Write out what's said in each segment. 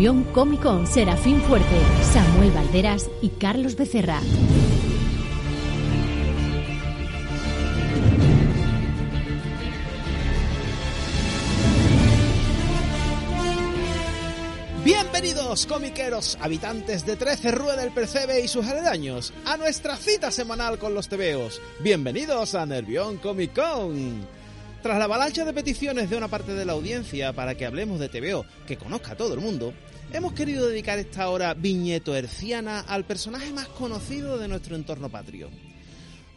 Nervión Cómico, Serafín Fuerte, Samuel Valderas y Carlos Becerra. Bienvenidos, comiqueros, habitantes de 13 Rue del Percebe y sus aledaños, a nuestra cita semanal con los tebeos. Bienvenidos a Nervión Comic Con. Tras la avalancha de peticiones de una parte de la audiencia para que hablemos de TVO que conozca a todo el mundo, hemos querido dedicar esta hora viñeto herciana al personaje más conocido de nuestro entorno patrio.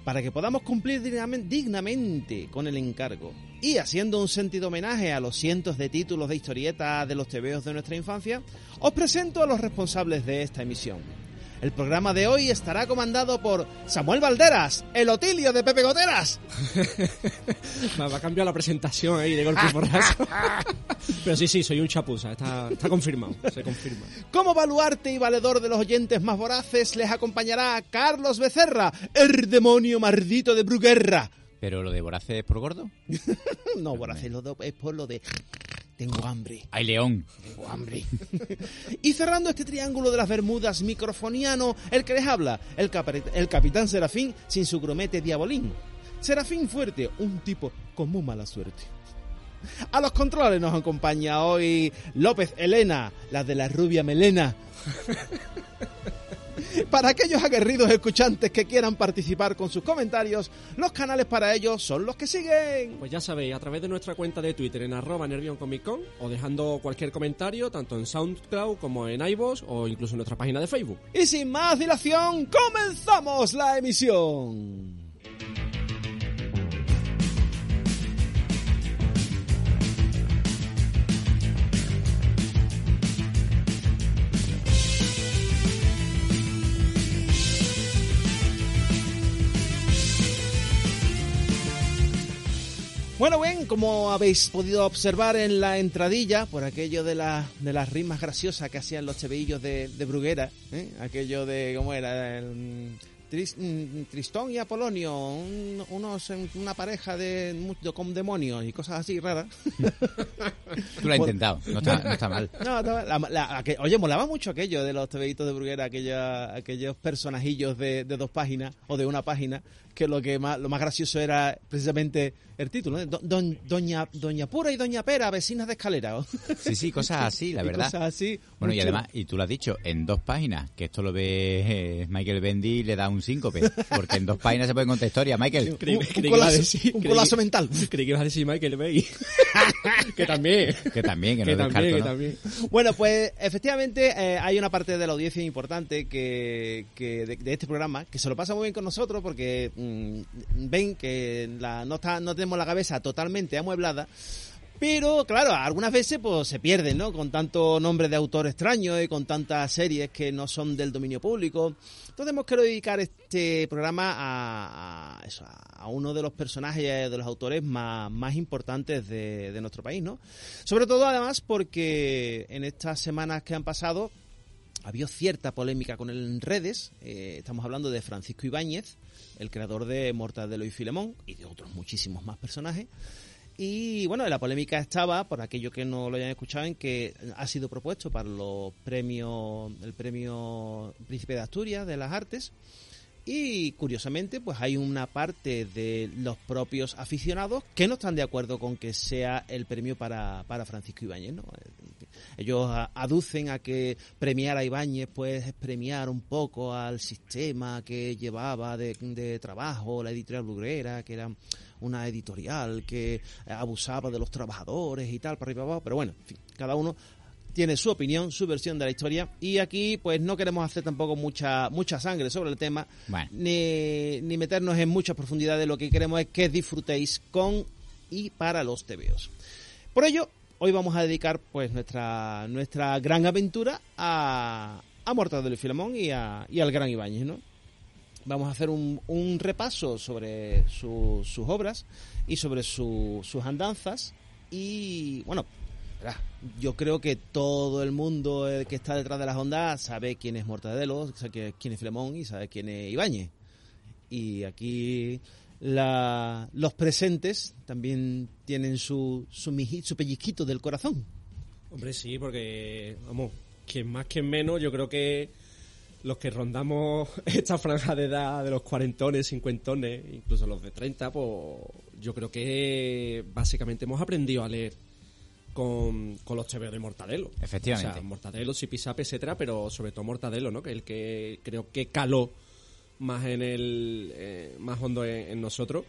Para que podamos cumplir dignamente con el encargo y haciendo un sentido homenaje a los cientos de títulos de historietas de los TVOs de nuestra infancia, os presento a los responsables de esta emisión. El programa de hoy estará comandado por Samuel Valderas, el Otilio de Pepe Goteras. Me va a cambiar la presentación ahí de golpe porrazo. Pero sí, sí, soy un chapuza, está, está confirmado, se confirma. Como baluarte y valedor de los oyentes más voraces, les acompañará Carlos Becerra, el demonio mardito de Bruguerra. ¿Pero lo de voraces es por gordo? no, voraces es por lo de... Tengo hambre. ¡Ay, león! Tengo hambre. y cerrando este triángulo de las Bermudas microfoniano, el que les habla, el, el capitán Serafín sin su gromete diabolín. Serafín Fuerte, un tipo con muy mala suerte. A los controles nos acompaña hoy López Elena, la de la rubia melena. Para aquellos aguerridos escuchantes que quieran participar con sus comentarios, los canales para ellos son los que siguen. Pues ya sabéis, a través de nuestra cuenta de Twitter en arroba nervioncomicon o dejando cualquier comentario tanto en SoundCloud como en iVoox o incluso en nuestra página de Facebook. Y sin más dilación, comenzamos la emisión. Bueno, bien, como habéis podido observar en la entradilla, por aquello de, la, de las rimas graciosas que hacían los cheveillos de, de Bruguera, ¿eh? aquello de, ¿cómo era? El, Mm, Tristón y Apolonio, unos, una pareja de, con demonios y cosas así raras. Tú lo has intentado, no está, mal. oye, molaba mucho aquello de los tebeitos de Bruguera, aquellos personajillos de, dos páginas o de una página, que lo que más, lo más gracioso era precisamente el título, doña, doña Pura y Doña Pera, vecinas de escalera. Sí, sí, cosas así, la verdad. Cosas así. Bueno, y además, y tú lo has dicho, en dos páginas, que esto lo ve eh, Michael Bendy y le da un síncope, porque en dos páginas se puede contar historia, Michael. un, colazo, mental. Creí que ibas a decir Michael Bay. que también. Que también, que no también, descarto, también. Bueno, pues efectivamente eh, hay una parte de la audiencia importante que, que de, este programa que se lo pasa muy bien con nosotros porque mm, ven que la, no, tenemos la cabeza totalmente amueblada pero, claro, algunas veces pues se pierden, ¿no? Con tanto nombre de autor extraño y con tantas series que no son del dominio público. Entonces hemos querido dedicar este programa a, a, uno de los personajes, de los autores más, importantes de, nuestro país, ¿no? Sobre todo, además, porque en estas semanas que han pasado ha habido cierta polémica con él en redes. Eh, estamos hablando de Francisco Ibáñez, el creador de Mortadelo y Filemón y de otros muchísimos más personajes. Y bueno, la polémica estaba, por aquellos que no lo hayan escuchado, en que ha sido propuesto para los premios, el premio Príncipe de Asturias de las Artes. Y curiosamente, pues hay una parte de los propios aficionados que no están de acuerdo con que sea el premio para, para Francisco Ibáñez, ¿no? Ellos aducen a que premiar a Ibáñez pues es premiar un poco al sistema que llevaba de, de trabajo, la editorial Bruguera, que era una editorial que abusaba de los trabajadores y tal, para arriba abajo, pero bueno, cada uno tiene su opinión, su versión de la historia y aquí pues no queremos hacer tampoco mucha mucha sangre sobre el tema Bueno. ni, ni meternos en mucha profundidad de lo que queremos es que disfrutéis con y para los TVOs. Por ello, hoy vamos a dedicar pues nuestra nuestra gran aventura a, a Mortadelo y Filemón y, a, y al Gran Ibáñez, ¿no? Vamos a hacer un, un repaso sobre su- sus obras y sobre su- sus andanzas y bueno, yo creo que todo el mundo eh, que está detrás de las ondas sabe quién es Mortadelo, sabe quién es Filemón y sabe quién es Ibáñez. Y aquí los presentes también tienen su, su pellizquito del corazón. Hombre, sí, porque, vamos, quien más, quien menos, yo creo que los que rondamos esta franja de edad de los cuarentones, cincuentones, incluso los de 30, pues yo creo que básicamente hemos aprendido a leer con, con los TVO de Mortadelo. Efectivamente. O sea, Mortadelo, Zipizape, etcétera, pero sobre todo Mortadelo, ¿no? Que el que creo que caló más en el eh, más hondo en, en nosotros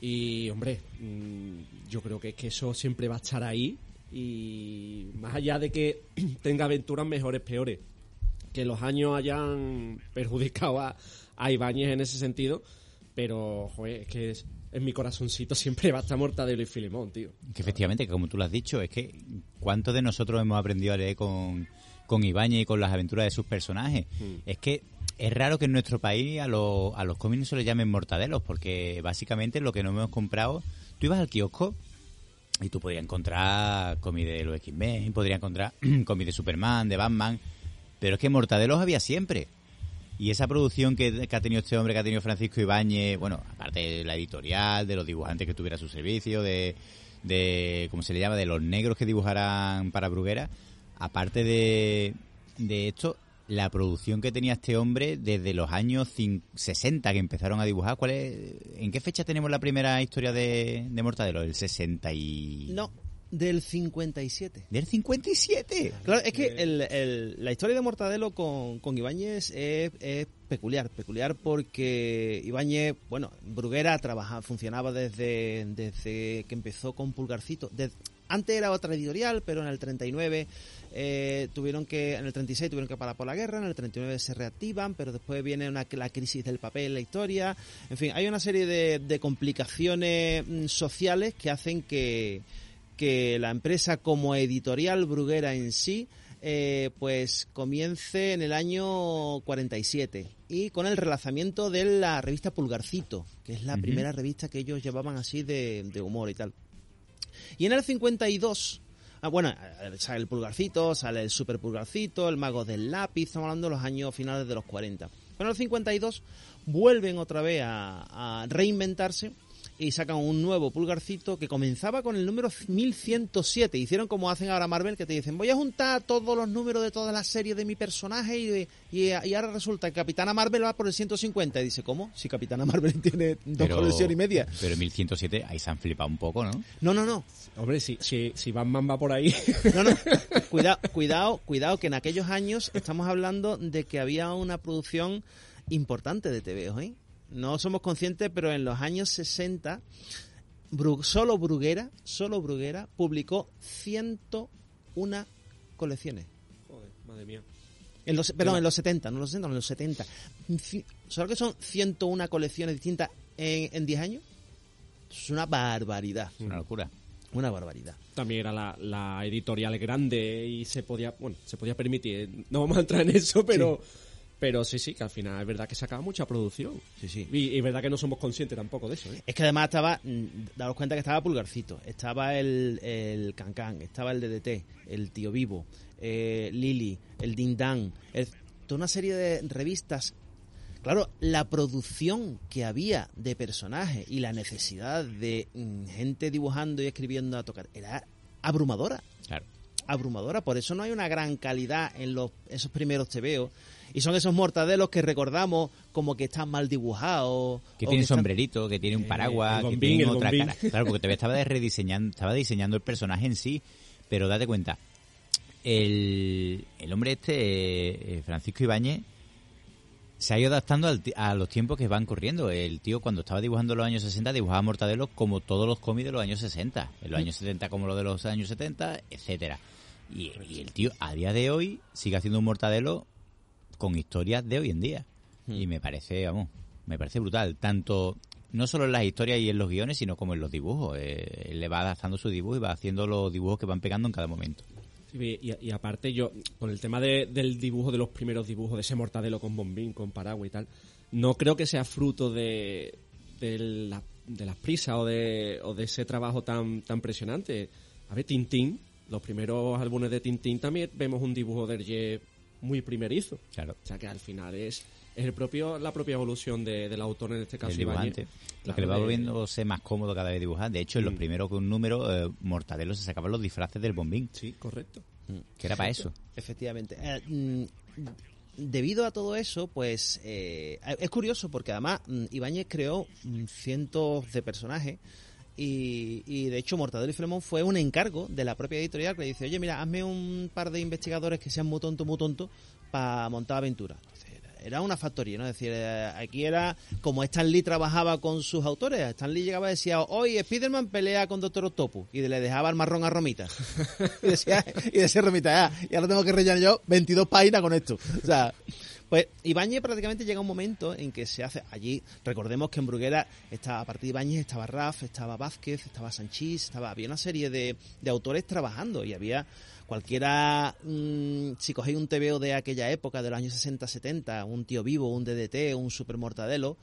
y hombre mm, yo creo que, que eso siempre va a estar ahí y más allá de que tenga aventuras mejores peores que los años hayan perjudicado a, a Ibáñez en ese sentido pero joder, es que es- en mi corazoncito siempre va a estar Mortadelo y Filemón tío Que efectivamente, que como tú lo has dicho, es que ¿cuántos de nosotros hemos aprendido a leer con, con Ibáñez y con las aventuras de sus personajes? Es que es raro que en nuestro país a, los a los cómics no se les llamen mortadelos, porque básicamente lo que no hemos comprado, tú ibas al kiosco y tú podrías encontrar cómics de los X-Men, podrías encontrar cómics de Superman, de Batman, pero es que mortadelos había siempre. Y esa producción que, que ha tenido este hombre, que ha tenido Francisco Ibáñez, bueno, de la editorial, de los dibujantes que tuviera a su servicio, de, de ¿cómo se le llama?, de los negros que dibujaran para Bruguera, aparte de, de esto, la producción que tenía este hombre desde los años cin- 60 que empezaron a dibujar, ¿cuál es, ¿en qué fecha tenemos la primera historia de, de Mortadelo? ¿El 60 y...? No, del 57. ¿Del 57? Claro, es que el- el- la historia de Mortadelo con, con Ibáñez es, es peculiar, peculiar porque Ibáñez, bueno, Bruguera trabajaba, funcionaba desde, desde que empezó con Pulgarcito. Antes era otra editorial, pero en el 39 eh, tuvieron que, en el 36 tuvieron que parar por la guerra, en el 39 se reactivan, pero después viene una, la crisis del papel en la historia. En fin, hay una serie de, de complicaciones mm, sociales que hacen que, que la empresa como editorial Bruguera en sí eh, pues comience en el año 47 y con el relanzamiento de la revista Pulgarcito, que es la primera revista que ellos llevaban así de, de humor y tal. Y en el 52, ah, bueno, eh, sale el Pulgarcito, sale el Super Pulgarcito, el Mago del Lápiz, estamos hablando de los años finales de los 40. Pero en el 52 vuelven otra vez a, a reinventarse y sacan un nuevo pulgarcito que comenzaba con el número 1107. Hicieron como hacen ahora Marvel, que te dicen, voy a juntar todos los números de todas las series de mi personaje y, y, y ahora resulta que Capitana Marvel va por el 150. Y dice, ¿cómo? Si Capitana Marvel tiene dos colecciones y media. Pero 1107, ahí se han flipado un poco, ¿no? No, no, no. hombre si, si, si Batman va por ahí No, no. Cuidado, cuidado, cuidado, que en aquellos años estamos hablando de que había una producción importante de TVO, ¿eh? No somos conscientes, pero en los años 60, Bru- solo Bruguera, solo Bruguera publicó 101 colecciones. Joder, madre mía En los, perdón, en los 70, no en los 60, no, en los 70. Ci- ¿Sabes que son 101 colecciones distintas en, en 10 años? Es una barbaridad. Es una locura. Una barbaridad. también era la, la editorial grande y se podía, bueno, se podía permitir. No vamos a entrar en eso, pero pero sí, sí, que al final es verdad que sacaba mucha producción. Sí, sí. Y, y es verdad que no somos conscientes tampoco de eso, ¿eh? Es que además estaba, mm, daros cuenta que estaba Pulgarcito, estaba el, el Cancán, estaba el DDT, el Tío Vivo, eh, Lili, el Dindán, toda una serie de revistas. Claro, la producción que había de personajes y la necesidad de mm, gente dibujando y escribiendo a tocar era abrumadora Claro. abrumadora. Por eso no hay una gran calidad en los, esos primeros TVO. Y son esos mortadelos que recordamos como que están mal dibujados. Que tiene están- sombrerito, que tiene un Eh, paraguas, que tiene otra bombín. cara. Claro, porque todavía estaba rediseñando, estaba diseñando el personaje en sí, pero date cuenta, el, el hombre este, eh, Francisco Ibáñez, se ha ido adaptando al a los tiempos que van corriendo. El tío cuando estaba dibujando los años 60 dibujaba mortadelos como todos los cómics de los años 60, en los años 70 como los de los años 70, etcétera. Y, y el tío, a día de hoy, sigue haciendo un mortadelo con historias de hoy en día. Y me parece, vamos, me parece brutal. Tanto, no solo en las historias y en los guiones, sino como en los dibujos. Eh, él le va adaptando su dibujo y va haciendo los dibujos que van pegando en cada momento. Sí, y, y aparte yo, con el tema de- del dibujo, de los primeros dibujos, de ese mortadelo con bombín, con paraguas y tal, no creo que sea fruto de, de, la- de las prisas o de, o de ese trabajo tan, tan impresionante. A ver, Tintín, los primeros álbumes de Tintín también vemos un dibujo de Hergé muy primerizo. Claro. O sea que al final es, es el propio, la propia evolución de- del autor, en este caso el dibujante. Lo Claro, que le va volviéndose más cómodo cada vez dibujar. De hecho, en los Mm. primeros que un número, eh, Mortadelo se sacaban los disfraces del bombín, Sí, correcto. que era para eso. Efectivamente. Eh, mm, debido a todo eso, pues eh, es curioso porque además mm, Ibáñez creó mm, cientos de personajes y, y, de hecho Mortadelo y Filemón fue un encargo de la propia editorial que le dice, oye mira, hazme un par de investigadores que sean muy tontos, muy tontos para montar aventuras. Era- una factoría, ¿no? Es decir, eh, aquí era como Stan Lee trabajaba con sus autores. Stan Lee llegaba y decía, hoy Spiderman pelea con Doctor Octopus y le dejaba el marrón a Romita. y decía, y decía Romita, ah, y ahora tengo que rellenar yo 22 páginas con esto. O sea, pues Ibáñez prácticamente llega un momento en que se hace allí, recordemos que en Bruguera estaba, a partir de Ibáñez estaba Raf, estaba Vázquez, estaba Sanchís, estaba, había una serie de, de autores trabajando y había cualquiera, mm, si cogéis un TVO de aquella época, de los años 60-70, un tío vivo, un DDT, un super mortadelo,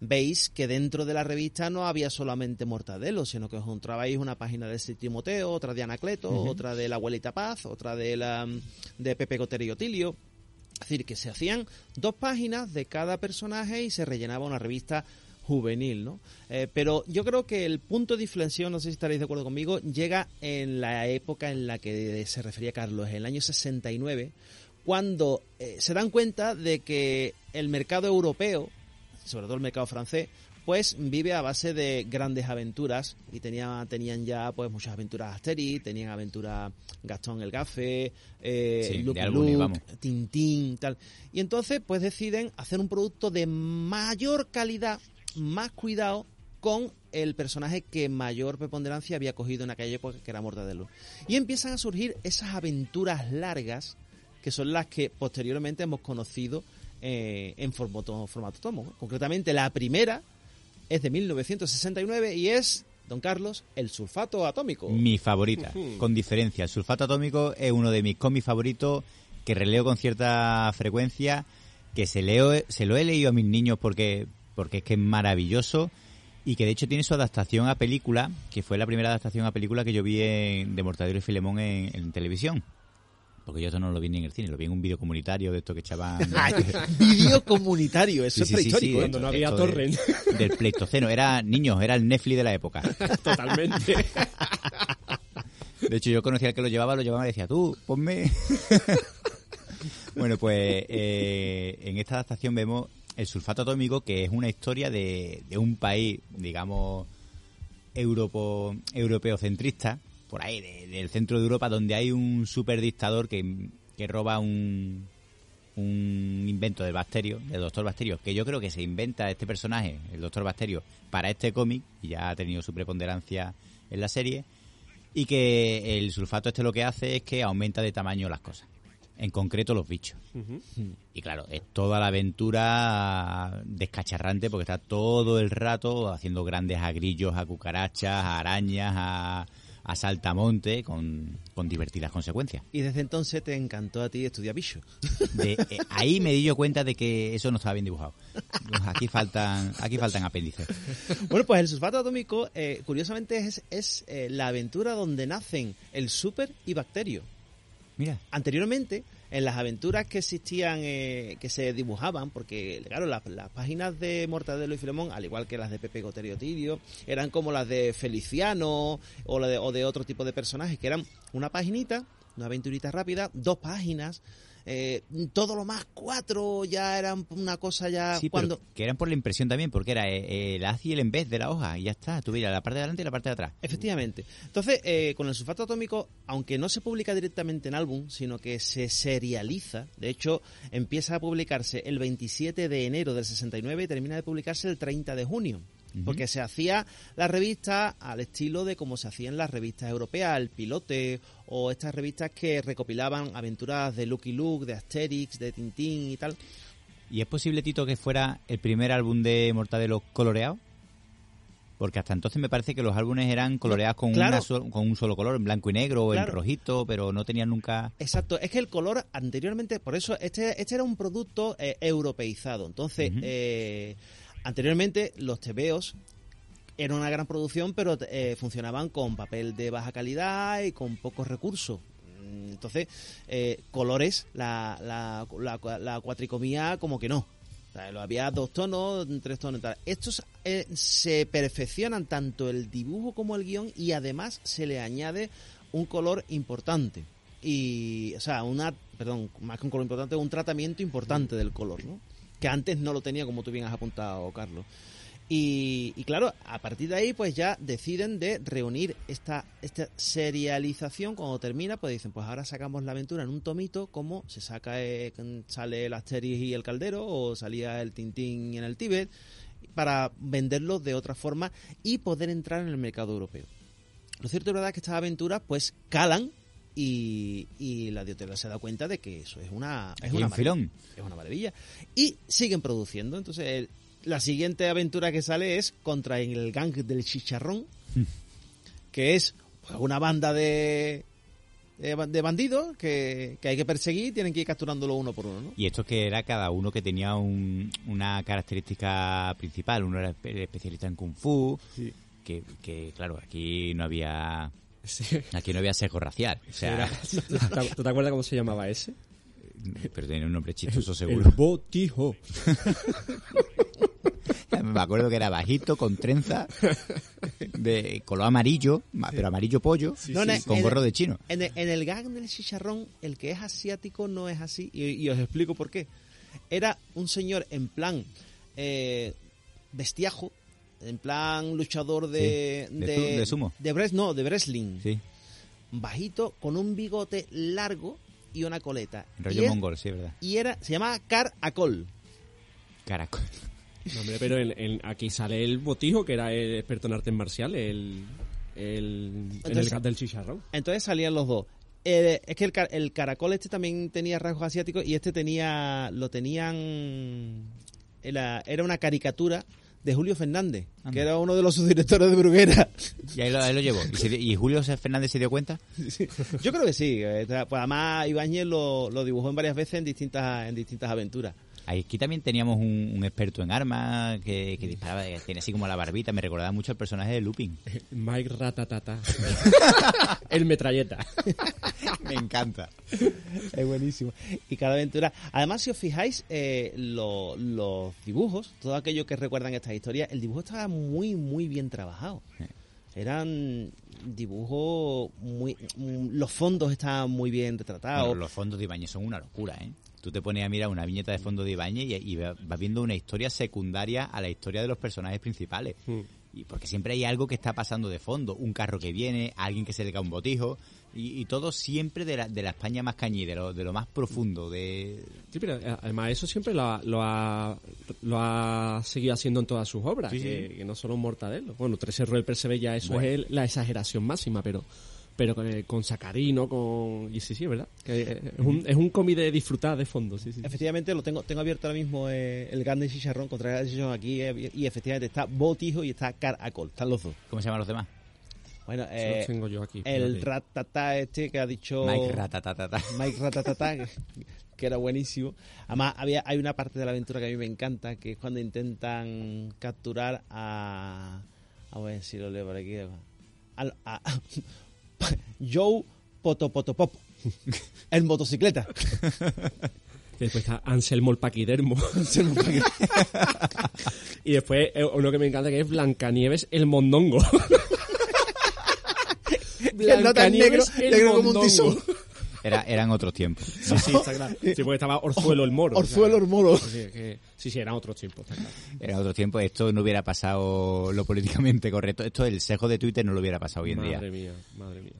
veis que dentro de la revista no había solamente Mortadelo, sino que os encontrabais una página de Timoteo, otra de Anacleto, otra de la abuelita Paz, otra de la de Pepe Gotero y Otilio. Es decir, que se hacían dos páginas de cada personaje y se rellenaba una revista juvenil, ¿no? Eh, pero yo creo que el punto de inflexión, no sé si estaréis de acuerdo conmigo, llega en la época en la que se refería Carlos, en el año 69, cuando eh, se dan cuenta de que el mercado europeo, sobre todo el mercado francés, pues vive a base de grandes aventuras y tenía, tenían ya pues muchas aventuras Asterix, tenían aventuras Gastón el Gafe, eh, Sí, Luke, vamos. Tintín, tal. Y entonces pues deciden hacer un producto de mayor calidad, más cuidado con el personaje que mayor preponderancia había cogido en aquella época, que era Mortadelo. Y empiezan a surgir esas aventuras largas que son las que posteriormente hemos conocido eh, en formato, formato tomo. Concretamente, la primera es de 1969 y es, don Carlos, el sulfato atómico. Mi favorita, con diferencia. El sulfato atómico es uno de mis cómics favoritos que releo con cierta frecuencia, que se, leo, se lo he leído a mis niños porque, porque es que es maravilloso y que de hecho tiene su adaptación a película, que fue la primera adaptación a película que yo vi en- de Mortadelo y Filemón en, en televisión. Porque yo esto no lo vi ni en el cine, lo vi en un vídeo comunitario de esto que echaban... Vídeo comunitario, eso Sí, es sí, sí, sí, prehistórico. ¿eh? cuando no había torrent. del Pleistoceno. Era niños, era el Netflix de la época. Totalmente. De hecho, yo conocía al que lo llevaba, lo llevaba y decía, tú, ponme. bueno, pues eh, en esta adaptación vemos el sulfato atómico, que es una historia de, de un país, digamos, europo, europeocentrista, por ahí, de- del centro de Europa, donde hay un superdictador que, que roba un, un invento del Bacterio, del Doctor Bacterio, que yo creo que se inventa este personaje, el Doctor Bacterio, para este cómic, y ya ha tenido su preponderancia en la serie, y que el sulfato este lo que hace es que aumenta de tamaño las cosas, en concreto los bichos. Y claro, es toda la aventura descacharrante porque está todo el rato haciendo grandes agrillos, a cucarachas, a arañas, a, a saltamonte, con, con divertidas consecuencias. Y desde entonces te encantó a ti estudiar bicho. De- eh, ahí me di yo cuenta de que eso no estaba bien dibujado. Aquí faltan, aquí faltan apéndices. Bueno, pues el sulfato atómico, eh, curiosamente, es, es eh, la aventura donde nacen el super y bacterio. Mira, Anteriormente, en las aventuras que existían, eh, que se dibujaban, porque claro, las, páginas de Mortadelo y Filemón, al igual que las de Pepe Goterio Tirio, eran como las de Feliciano o, la de, o de otro tipo de personajes, que eran una paginita, una aventurita rápida, dos páginas, eh, todo lo más cuatro ya eran una cosa ya sí, cuando... pero que eran por la impresión también, porque era eh, el haz y el en vez de la hoja, y ya está. Miras la parte de adelante y la parte de atrás. Efectivamente. Entonces, eh, con el sulfato atómico, aunque no se publica directamente en álbum, sino que se serializa, de hecho, empieza a publicarse el 27 de enero del 69 y termina de publicarse el 30 de junio. Porque se hacía la revista al estilo de como se hacían las revistas europeas, el Pilote o estas revistas que recopilaban aventuras de Lucky Luke, de Asterix, de Tintín y tal. ¿Y es posible, Tito, que fuera el primer álbum de Mortadelo coloreado? Porque hasta entonces me parece que los álbumes eran coloreados con, Claro. una sol- con un solo color, en blanco y negro o en Claro. rojito, pero no tenían nunca... Exacto, es que el color anteriormente, por eso este, este era un producto eh, europeizado. Entonces, eh, anteriormente los tebeos eran una gran producción, pero eh, funcionaban con papel de baja calidad y con pocos recursos. Mm, Entonces, eh, colores, la, la, la, la cuatricomía como que no. O había dos tonos, tres tonos tal. Estos eh, se perfeccionan tanto el dibujo como el guion y además se le añade un color importante. Y, o sea, una, perdón, más que un color importante, un tratamiento importante del color, ¿no? Que antes no lo tenía, como tú bien has apuntado, Carlos. Y, y claro, a partir de ahí, pues ya deciden de reunir esta, esta serialización. Cuando termina, pues dicen, pues ahora sacamos la aventura en un tomito, como se saca, eh, sale el Asterix y el Caldero, o salía el Tintín en el Tíbet, para venderlo de otra forma y poder entrar en el mercado europeo. Lo cierto es verdad que estas aventuras, pues calan y, y la editorial se da cuenta de que eso es una, es una un filón. es una maravilla. Y siguen produciendo. Entonces, el- la siguiente aventura que sale es contra el gang del chicharrón, que es pues, una banda de, de, ba- de bandidos que, que hay que perseguir, tienen que ir capturándolo uno por uno, ¿no? Y esto que era cada uno que tenía un- una característica principal. Uno era espe- especialista en Kung Fu, que, que, claro, aquí no había... Sí. Aquí no había sesgo racial. O sea, Era- ¿Tú te acuerdas cómo se llamaba ese? pero tenía un nombre chistoso El seguro. botijo. Me acuerdo que era bajito, con trenza, de color amarillo, ma- pero amarillo pollo, No, con gorro de chino. En el, en el gang del chicharrón, el que es asiático no es así. Y, y os explico por qué. Era un señor en plan eh, bestiajo, en plan luchador de... Sí, de de sumo. De bres- no, de wrestling. Sí, Bajito, con un bigote largo y una coleta. rollo y, es- mongol, sí, es verdad. y era, se llamaba Car Acol. Caracol. No, hombre, pero en- en- aquí sale el botijo, que era el experto en artes marciales, el, el, en el Entonces- gas del chicharrón. Entonces salían los dos. Eh, es que el, car- el caracol este también tenía rasgos asiáticos y este tenía lo tenían era, era una caricatura de Julio Fernández, Anda. que era uno de los subdirectores de Bruguera. Y ahí lo, ahí lo llevó. ¿Y, se dio- y Julio Fernández se dio cuenta? Yo creo que sí. eh, Pues además Ibáñez lo, lo dibujó en varias veces en distintas en distintas aventuras. Aquí también teníamos un, un experto en armas que, que disparaba, que tenía así como la barbita. Me recordaba mucho al personaje de Lupin. Mike Ratatata. el metralleta. Me encanta. Es buenísimo. Y cada aventura. Además, si os fijáis, eh, lo- los dibujos, todo aquello que recuerdan esta historia, el dibujo estaba muy, muy bien trabajado. Eran dibujos muy. mm, Los fondos estaban muy bien retratados. Bueno, los fondos de Ibáñez son una locura, ¿eh? Tú te pones a mirar una viñeta de fondo de Ibáñez y, y va- vas viendo una historia secundaria a la historia de los personajes principales. Hmm. Y porque siempre hay algo que está pasando de fondo, un carro que viene, alguien que se le cae un botijo, y, y todo siempre de la, de la España más cañí, de lo, de lo más profundo, de... Sí, pero eh, además eso siempre lo ha, lo ha, lo ha seguido haciendo en todas sus obras, Sí, sí. que, no solo un mortadelo. Bueno, Tres errores percebe ya eso Bueno. es el- la exageración máxima, pero pero con, eh, con Sacarino, con... Y sí, sí, es verdad. Que es un, es un cómic de disfrutar de fondo, sí, sí. Efectivamente, lo tengo tengo abierto ahora mismo eh, el Gan de Chicharrón contra el Chicharrón aquí eh, y efectivamente está Botijo y está Caracol. Están los dos. ¿Cómo se llaman los demás? Bueno, Eso eh, lo tengo yo aquí. el ratata este que ha dicho Mike Ratatatata. Mike Ratatata, que, que era buenísimo. Además, había, hay una parte de la aventura que a mí me encanta, que es cuando intentan capturar a... A ver si lo leo por aquí. a- Joe Potopotopop, el motocicleta. Después está Anselmo el Paquidermo. y después eh, uno que me encanta que es Blancanieves el Mondongo. No tan negro, negro como un tizón. Era, eran otros tiempos. Sí, sí, está claro. Sí, porque estaba Orzuelo el Moro. Orzuelo el Moro. Sí, que- sí, sí, eran otros tiempos, está claro. Era otro tiempo. Esto no hubiera pasado lo políticamente correcto. Esto el sesgo de Twitter no lo hubiera pasado hoy en día. Madre mía, madre mía.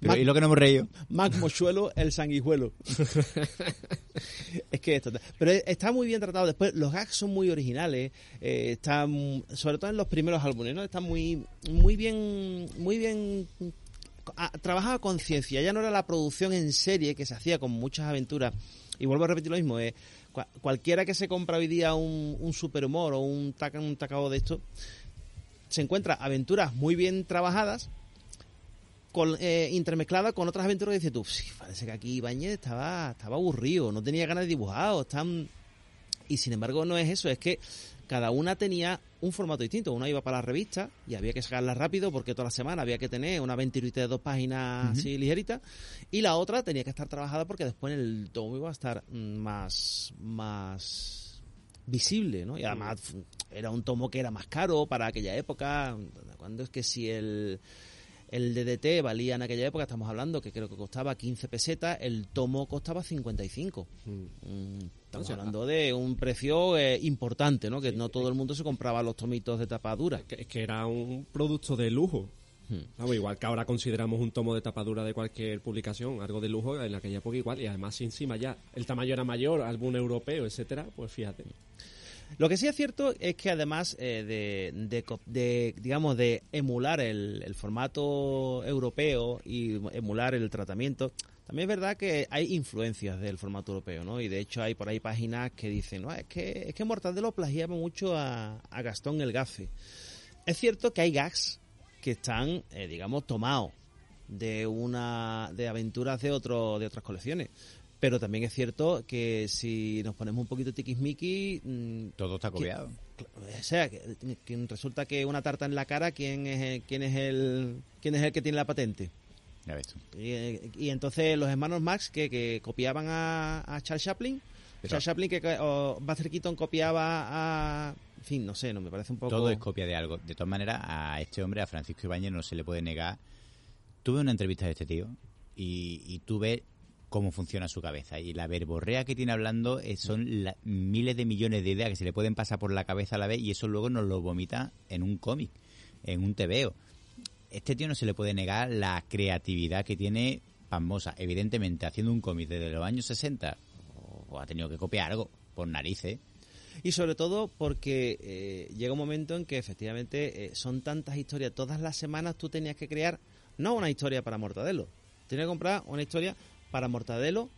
Pero, Mac- ¿Y lo que no hemos reído? Mac Mochuelo, el sanguijuelo. es que esto. Pero está muy bien tratado. Después, los gags son muy originales. eh, están, sobre todo en los primeros álbumes, ¿no? Están muy, muy bien, muy bien trabajaba con ciencia. Ya no era la producción en serie que se hacía con muchas aventuras. Y vuelvo a repetir lo mismo. eh, cua- cualquiera que se compra hoy día un, un superhumor o un, taca, un tacao de esto, se encuentra aventuras muy bien trabajadas con, eh, con otras aventuras que dices tú, "Sí, parece que aquí Ibáñez estaba, estaba aburrido, no tenía ganas de dibujar, están... Y sin embargo no es eso, es que cada una tenía un formato distinto. Una iba para la revista y había que sacarla rápido porque toda la semana había que tener una aventurita de dos páginas así ligerita. Y la otra tenía que estar trabajada porque después en el tomo iba a estar mm, más, más visible, ¿no? Y además era un tomo que era más caro para aquella época. Cuando es que si el, el DDT valía en aquella época, estamos hablando que creo que costaba 15 pesetas, el tomo costaba 55. Mm, Estamos hablando de un precio eh, importante, ¿no? Que no todo el mundo se compraba los tomitos de tapa dura. Que- Es que era un producto de lujo. Hmm. Vamos, igual que ahora consideramos un tomo de tapadura de cualquier publicación, algo de lujo, en aquella época igual, y además encima ya el tamaño era mayor, álbum europeo, etcétera, pues fíjate. Lo que sí es cierto es que además eh, de, de digamos, de emular el, el formato europeo y emular el tratamiento, también es verdad que hay influencias del formato europeo, ¿no? Y de hecho hay por ahí páginas que dicen, no, es que, es que Mortadelo plagiaba mucho a, a Gastón el Gafe. Es cierto que hay gags que están, eh, digamos, tomados de una de aventuras de otro de otras colecciones. Pero también es cierto que si nos ponemos un poquito tiquismiqui, mm, Todo está copiado. o sea, que, que resulta que una tarta en la cara, ¿quién es el, quién es el, quién es el que tiene la patente? Ya ves tú. Y, eh, y entonces los hermanos Max que, que copiaban a, a Charles Chaplin, Pero- Charles Chaplin que o Buster Keaton copiaba a, en fin, no sé, no me parece un poco. Todo es copia de algo. De todas maneras, a este hombre, a Francisco Ibáñez, no se le puede negar. Tuve una entrevista de este tío y, y tú ves cómo funciona su cabeza. Y la verborrea que tiene hablando eh, son la- miles de millones de ideas que se le pueden pasar por la cabeza a la vez y eso luego nos lo vomita en un cómic, en un TVO. Este tío no se le puede negar la creatividad que tiene pasmosa. Evidentemente, haciendo un cómic desde los años 60, o ha tenido que copiar algo, por narices. Y sobre todo porque eh, llega un momento en que efectivamente eh, son tantas historias. Todas las semanas tú tenías que crear, no una historia para Mortadelo, tenías que comprar una historia para Mortadelo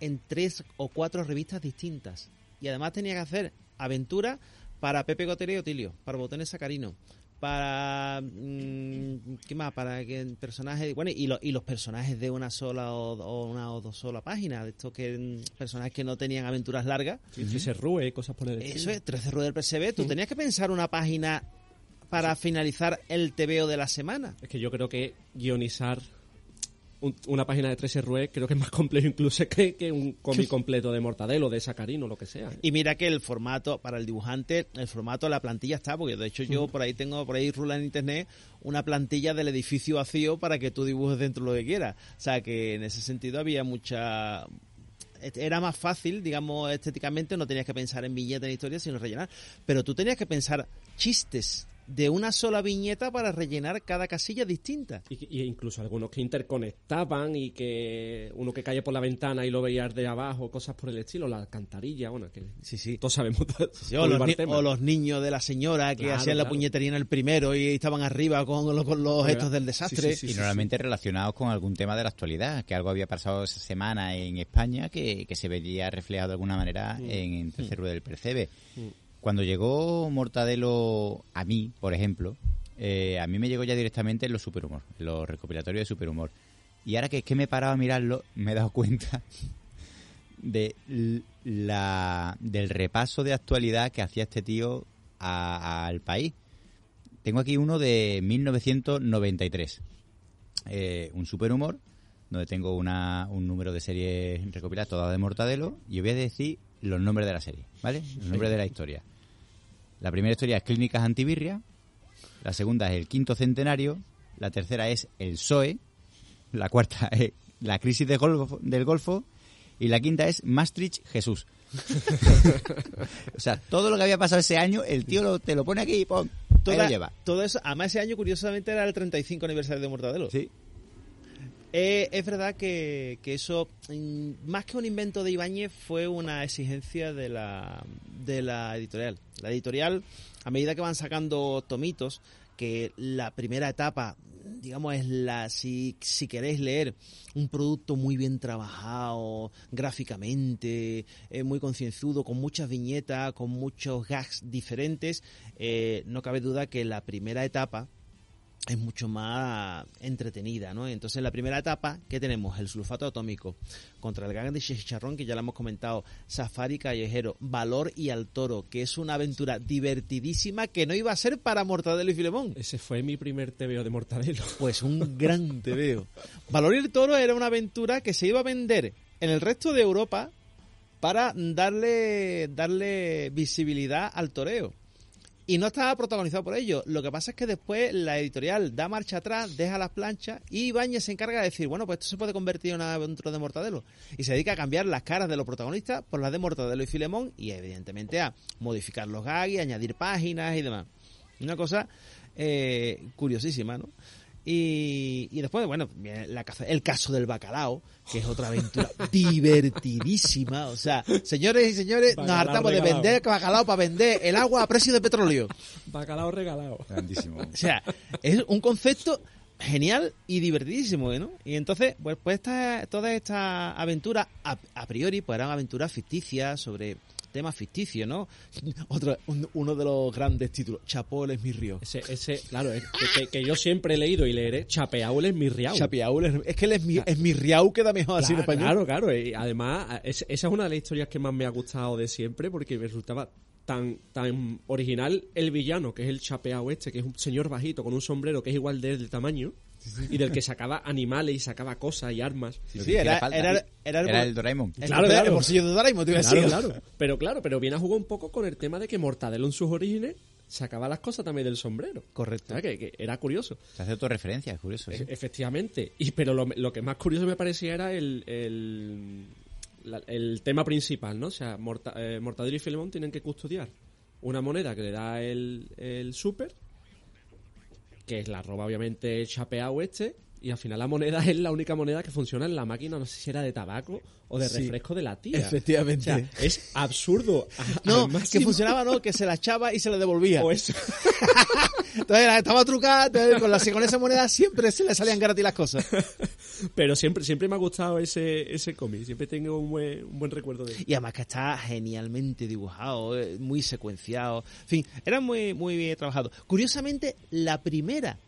en tres o cuatro revistas distintas. Y además tenía que hacer aventuras para Pepe Gotera y Otilio, para Botones Sacarino, para... mm, ¿Qué más? Para que personajes... Bueno, y, lo- y los personajes de una sola o, o una o dos sola página, de estos que mm, personajes que no tenían aventuras largas. Que se rue, cosas por el Eso es, 13 ruedas del PSB. Tú tenías que pensar una página para finalizar el TVO de la semana. Es que yo creo que guionizar un- una página de 13 Rue creo que es más complejo incluso que, que un cómic completo de Mortadelo, de Sacarino, lo que sea. Y mira que el formato, para el dibujante, el formato de la plantilla está, porque de hecho yo por ahí tengo, por ahí rula en internet, una plantilla del edificio vacío para que tú dibujes dentro lo que quieras. O sea que en ese sentido había mucha... Era más fácil, digamos, estéticamente, no tenías que pensar en viñetas en historias, sino rellenar. Pero tú tenías que pensar chistes de una sola viñeta para rellenar cada casilla distinta. Y, y incluso algunos que interconectaban y que uno que cae por la ventana y lo veías de abajo, cosas por el estilo, la alcantarilla, bueno, que Sí, sí. todos sabemos. Sí, o, los, o los niños de la señora que Claro, hacían la puñetería en el primero y estaban arriba con, lo- con los gestos del desastre. Sí, sí, y sí, normalmente relacionados con algún tema de la actualidad, que algo había pasado esa semana en España que, que se veía reflejado de alguna manera en, en Tercer Rueda del Percebe. Cuando llegó Mortadelo a mí, por ejemplo, eh, a mí me llegó ya directamente en los superhumor, en los recopilatorios de superhumor. Y ahora que es que me he parado a mirarlo, me he dado cuenta de la, del repaso de actualidad que hacía este tío a- al país. Tengo aquí uno de 1993. Eh, un superhumor, donde tengo una, un número de series recopiladas, todas de Mortadelo, y os voy a decir los nombres de la serie, ¿vale? Los nombres de la historia. La primera historia es Clínicas Antibirria, la segunda es El Quinto Centenario, la tercera es El PSOE, la cuarta es La Crisis de Golfo- del Golfo, y la quinta es Maastricht Jesús. o sea, todo lo que había pasado ese año, el tío lo- te lo pone aquí y pon, Toda- lo lleva. todo eso, además ese año curiosamente era el 35 aniversario de Mortadelo. Sí. Eh, es verdad que, eso, más que un invento de Ibáñez, fue una exigencia de la, de la editorial. La editorial, a medida que van sacando tomitos, que la primera etapa, digamos, es la, si, si queréis leer un producto muy bien trabajado, gráficamente, eh, muy concienzudo, con muchas viñetas, con muchos gags diferentes, eh, no cabe duda que la primera etapa es mucho más entretenida, ¿no? Entonces, en la primera etapa, ¿qué tenemos? El sulfato atómico contra el gang de chicharrón, que ya lo hemos comentado, Safari Callejero, Valor y al Toro, que es una aventura divertidísima que no iba a ser para Mortadelo y Filemón. Ese fue mi primer TVO de Mortadelo. Pues un gran TVO. Valor y el Toro era una aventura que se iba a vender en el resto de Europa para darle, darle visibilidad al toreo. Y no estaba protagonizado por ello. Lo que pasa es que después la editorial da marcha atrás, deja las planchas y Ibáñez se encarga de decir, bueno, pues esto se puede convertir en una aventura de Mortadelo. Y se dedica a cambiar las caras de los protagonistas por las de Mortadelo y Filemón y evidentemente a modificar los gags, añadir páginas y demás. Una cosa eh, curiosísima, ¿no? Y, y después, bueno, viene la caza- el caso del bacalao, que es otra aventura divertidísima. O sea, señores y señores, nos Bacalao hartamos de vender bacalao para vender el agua a precio de petróleo. Bacalao regalado. Grandísimo. O sea, es un concepto genial y divertidísimo, ¿no? Y entonces, pues, pues esta, toda esta aventura, a, a priori, pues eran aventuras ficticias sobre temas ficticios, ¿no? Otro, un- uno de los grandes títulos, Chapol es mi río. Ese, ese, claro, es que, yo siempre he leído y leeré Chapeaul es mi riau. Chapiaul es, es que él es mi, es mi riau, queda mejor así en Claro, español. claro, claro. Y además, es- esa es una de las historias que más me ha gustado de siempre porque me resultaba tan, tan original el villano, que es el chapeado este, que es un señor bajito con un sombrero que es igual de él de tamaño y del que sacaba animales y sacaba cosas y armas. Sí, sí, era, hiciera falta, era, sí. era el, Era bol- el Doraemon. el Claro, bolsillo- claro. el bolsillo de Doraemon, te iba a Claro, decir. claro. Pero claro, pero viene a jugar un poco con el tema de que Mortadelo en sus orígenes sacaba las cosas también del sombrero. Correcto. Que, que era curioso. Se hace autorreferencia, es curioso. sí. E- Efectivamente. Y, pero lo, lo que más curioso me parecía era el, el, la- el tema principal, ¿no? O sea, Morta- eh, Mortadelo y Filemón tienen que custodiar una moneda que le da el, el súper, que es la roba obviamente el chapeado este, y al final la moneda es la única moneda que funciona en la máquina, no sé si era de tabaco o de Sí. refresco de la tía. Efectivamente. O sea, es absurdo. a- No, que funcionaba, no, que se la echaba y se la devolvía. O eso. Entonces la- estaba trucada, entonces con, la, con esa moneda siempre se le salían gratis las cosas. Pero siempre, siempre me ha gustado ese, ese cómic. Siempre tengo un buen, un buen recuerdo de él. Y además que está genialmente dibujado, eh, muy secuenciado. En fin, era muy, muy bien trabajado. Curiosamente, la primera,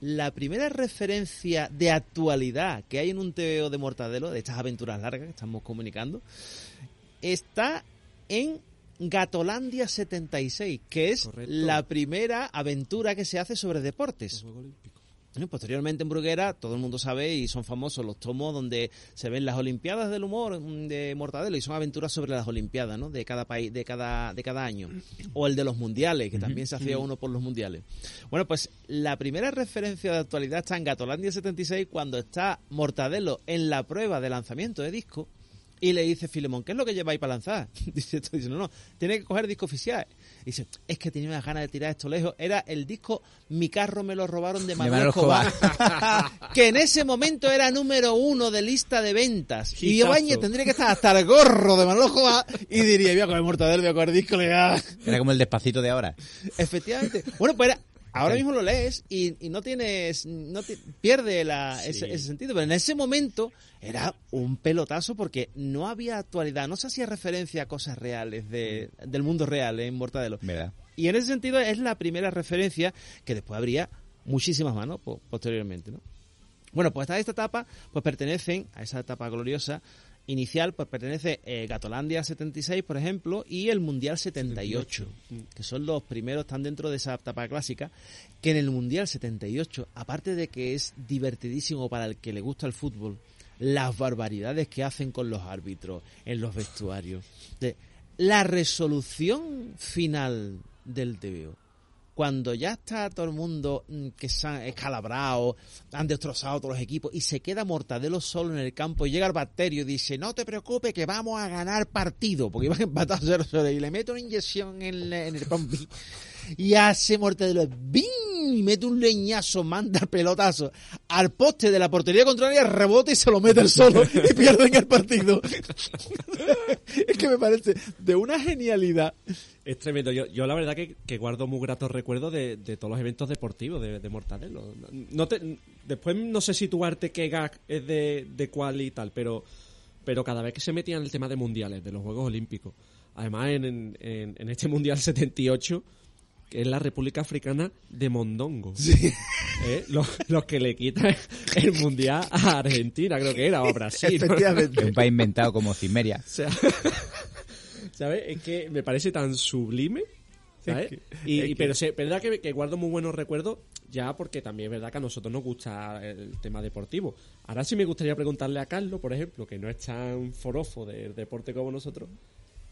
la primera referencia de actualidad que hay en un TVO de Mortadelo, de estas aventuras largas que estamos comunicando, está en Gatolandia 76, que es Correcto. la primera aventura que se hace sobre deportes. Posteriormente en Bruguera, todo el mundo sabe y son famosos los tomos donde se ven las Olimpiadas del humor mm, de Mortadelo y son aventuras sobre las Olimpiadas, ¿no? De cada país, de cada, de cada año. O el de los mundiales, que también se hacía uno por los mundiales. Bueno, pues la primera referencia de actualidad está en Gatolandia 76 cuando está Mortadelo en la prueba de lanzamiento de disco y le dice Filemón, ¿qué es lo que lleváis para lanzar? Dice esto, dice, no, no, tiene que coger disco oficial. Dice, es que tenía unas ganas de tirar esto lejos. Era el disco Mi carro me lo robaron de Manuel, Escobar, que en ese momento era número uno de lista de ventas. Y Hitazo. Ibáñez tendría que estar hasta el gorro de Manuel Escobar y diría, voy a coger mortadelo, voy a coger disco, le voy a-". Era como el despacito de ahora. Efectivamente. Bueno, pues era- ahora mismo lo lees y, y no tienes, no te- pierde la, Sí. ese, ese sentido. Pero en ese momento era un pelotazo porque no había actualidad, no se hacía referencia a cosas reales de, del mundo real en Mortadelo. ¿Verdad? Y en ese sentido es la primera referencia que después habría muchísimas. Po- posteriormente, ¿no? Bueno, pues a esta etapa, pues pertenecen, a esa etapa gloriosa inicial, pues pertenece eh, Gatolandia 76, por ejemplo, y el Mundial 78, que son los primeros, están dentro de esa etapa clásica, que en el Mundial 78, aparte de que es divertidísimo para el que le gusta el fútbol, las barbaridades que hacen con los árbitros, en los vestuarios, de, la resolución final del TVO cuando ya está todo el mundo mm, que se han escalabrado, han destrozado todos los equipos y se queda Mortadelo solo en el campo y llega el bacterio y dice, no te preocupes que vamos a ganar partido, porque iban empatados 0 0 y le mete una inyección en el pompi y hace Mortadelo, ¡bing! Y mete un leñazo, manda el pelotazo al poste de la portería contraria, rebota y se lo mete el solo y pierden el partido. es que me parece de una genialidad. Es tremendo. Yo, yo la verdad que, que guardo muy gratos recuerdos de, de todos los eventos deportivos de, de Mortadelo. Después no sé situarte qué gag es de, de cuál y tal, pero, pero cada vez que se metía en el tema de mundiales, de los Juegos Olímpicos, además en, en este Mundial 78, que es la República Africana de Mondongo. ¿Eh? Los, los que le quitan el Mundial a Argentina, creo que era, o a Brasil. ¿no? Efectivamente. Un país inventado como Cimeria. O sea, ¿sabes? Es que me parece tan sublime. ¿sabes? y, y- pero es verdad que, que guardo muy buenos recuerdos ya porque también es verdad que a nosotros nos gusta el tema deportivo. Ahora sí me gustaría preguntarle a Carlos, por ejemplo, que no es tan forofo del deporte como nosotros,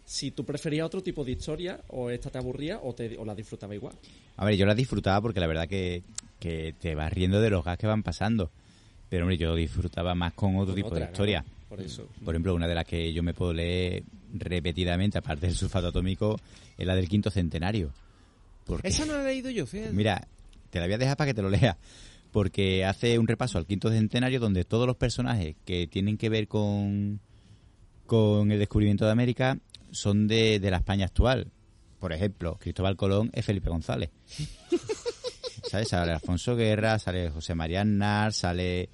si tú preferías otro tipo de historia o esta te aburría o, te, o la disfrutaba igual. A ver, yo la disfrutaba porque la verdad que, que te vas riendo de los gas que van pasando. Pero, hombre, yo disfrutaba más con otro Con tipo de historia. por eso. Por ejemplo, una de las que yo me puedo leer repetidamente, aparte del sulfato atómico, es la del quinto centenario. Porque, Esa no la he leído yo, fíjate. mira, te la voy a dejar para que te lo leas. Porque hace un repaso al quinto centenario donde todos los personajes que tienen que ver con, con el descubrimiento de América son de, de la España actual. Por ejemplo, Cristóbal Colón es Felipe González. ¿Sabes? Sale Alfonso Guerra, sale José María Aznar, sale,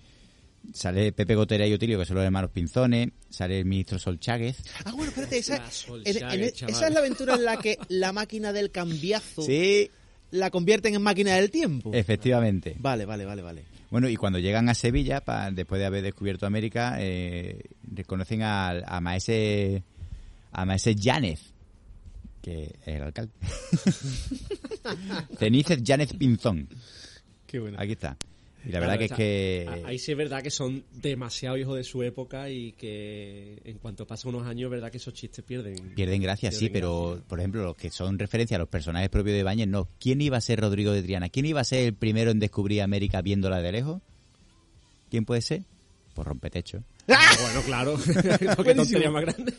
sale Pepe Gotera y Otilio, que son los hermanos Pinzones, sale el ministro Solcháguez. Ah, bueno, espérate, esa, en- en- Chaguez, esa es la aventura en la que la máquina del cambiazo Sí, la convierten en máquina del tiempo. efectivamente. Vale, vale, vale, vale. Bueno, y cuando llegan a Sevilla, pa- después de haber descubierto América, eh, reconocen al- a, Maese a Maese Yánez, que es el alcalde. Cenícez Yánez Pinzón. Qué bueno. Aquí está. Y la verdad que es Claro, que... o sea, Ahí sí es verdad que son demasiado hijos de su época y que en cuanto pasan unos años es verdad que esos chistes pierden. Pierden gracia, sí, pero por ejemplo, los que son referencia a los personajes propios de Bañez, no. ¿Quién iba a ser Rodrigo de Triana? ¿Quién iba a ser el primero en descubrir América viéndola de lejos? ¿Quién puede ser? Pues rompetecho. Ah, bueno, claro. Porque tontería más grande.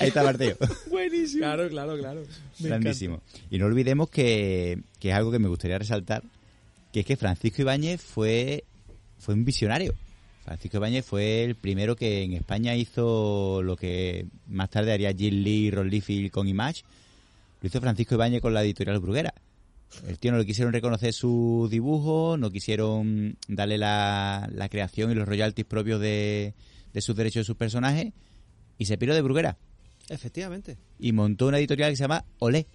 Ahí está Marteo. Buenísimo. Claro, claro, claro. Grandísimo. Y no olvidemos que, que es algo que me gustaría resaltar, que es que Francisco Ibáñez fue, fue un visionario. Francisco Ibáñez fue el primero que en España hizo lo que más tarde haría Jim Lee y Ron Liefeld con Image. Lo hizo Francisco Ibáñez con la editorial Bruguera. El tío no le quisieron reconocer su dibujo, no quisieron darle la, la creación y los royalties propios de, de sus derechos de sus personajes y se piró de Bruguera Efectivamente. y montó una editorial que se llama Olé.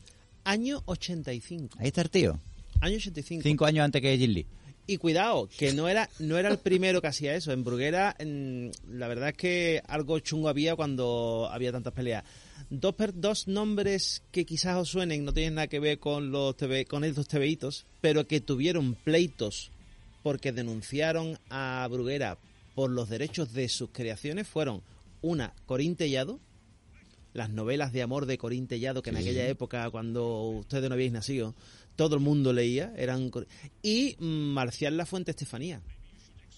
Año 85. Ahí está el tío. Año 85. Cinco años antes que Jim Lee. Y cuidado, que no era no era el primero que hacía eso. En Bruguera, en- la verdad es que algo chungo había cuando había tantas peleas. Dos, per- dos nombres que quizás os suenen, no tienen nada que ver con los TV, con estos TVitos, pero que tuvieron pleitos porque denunciaron a Bruguera por los derechos de sus creaciones fueron una, Corín Tellado, las novelas de amor de Corín Tellado, que en aquella época, cuando ustedes no habíais nacido, todo el mundo leía, eran y mm, Marcial La Fuente Estefanía,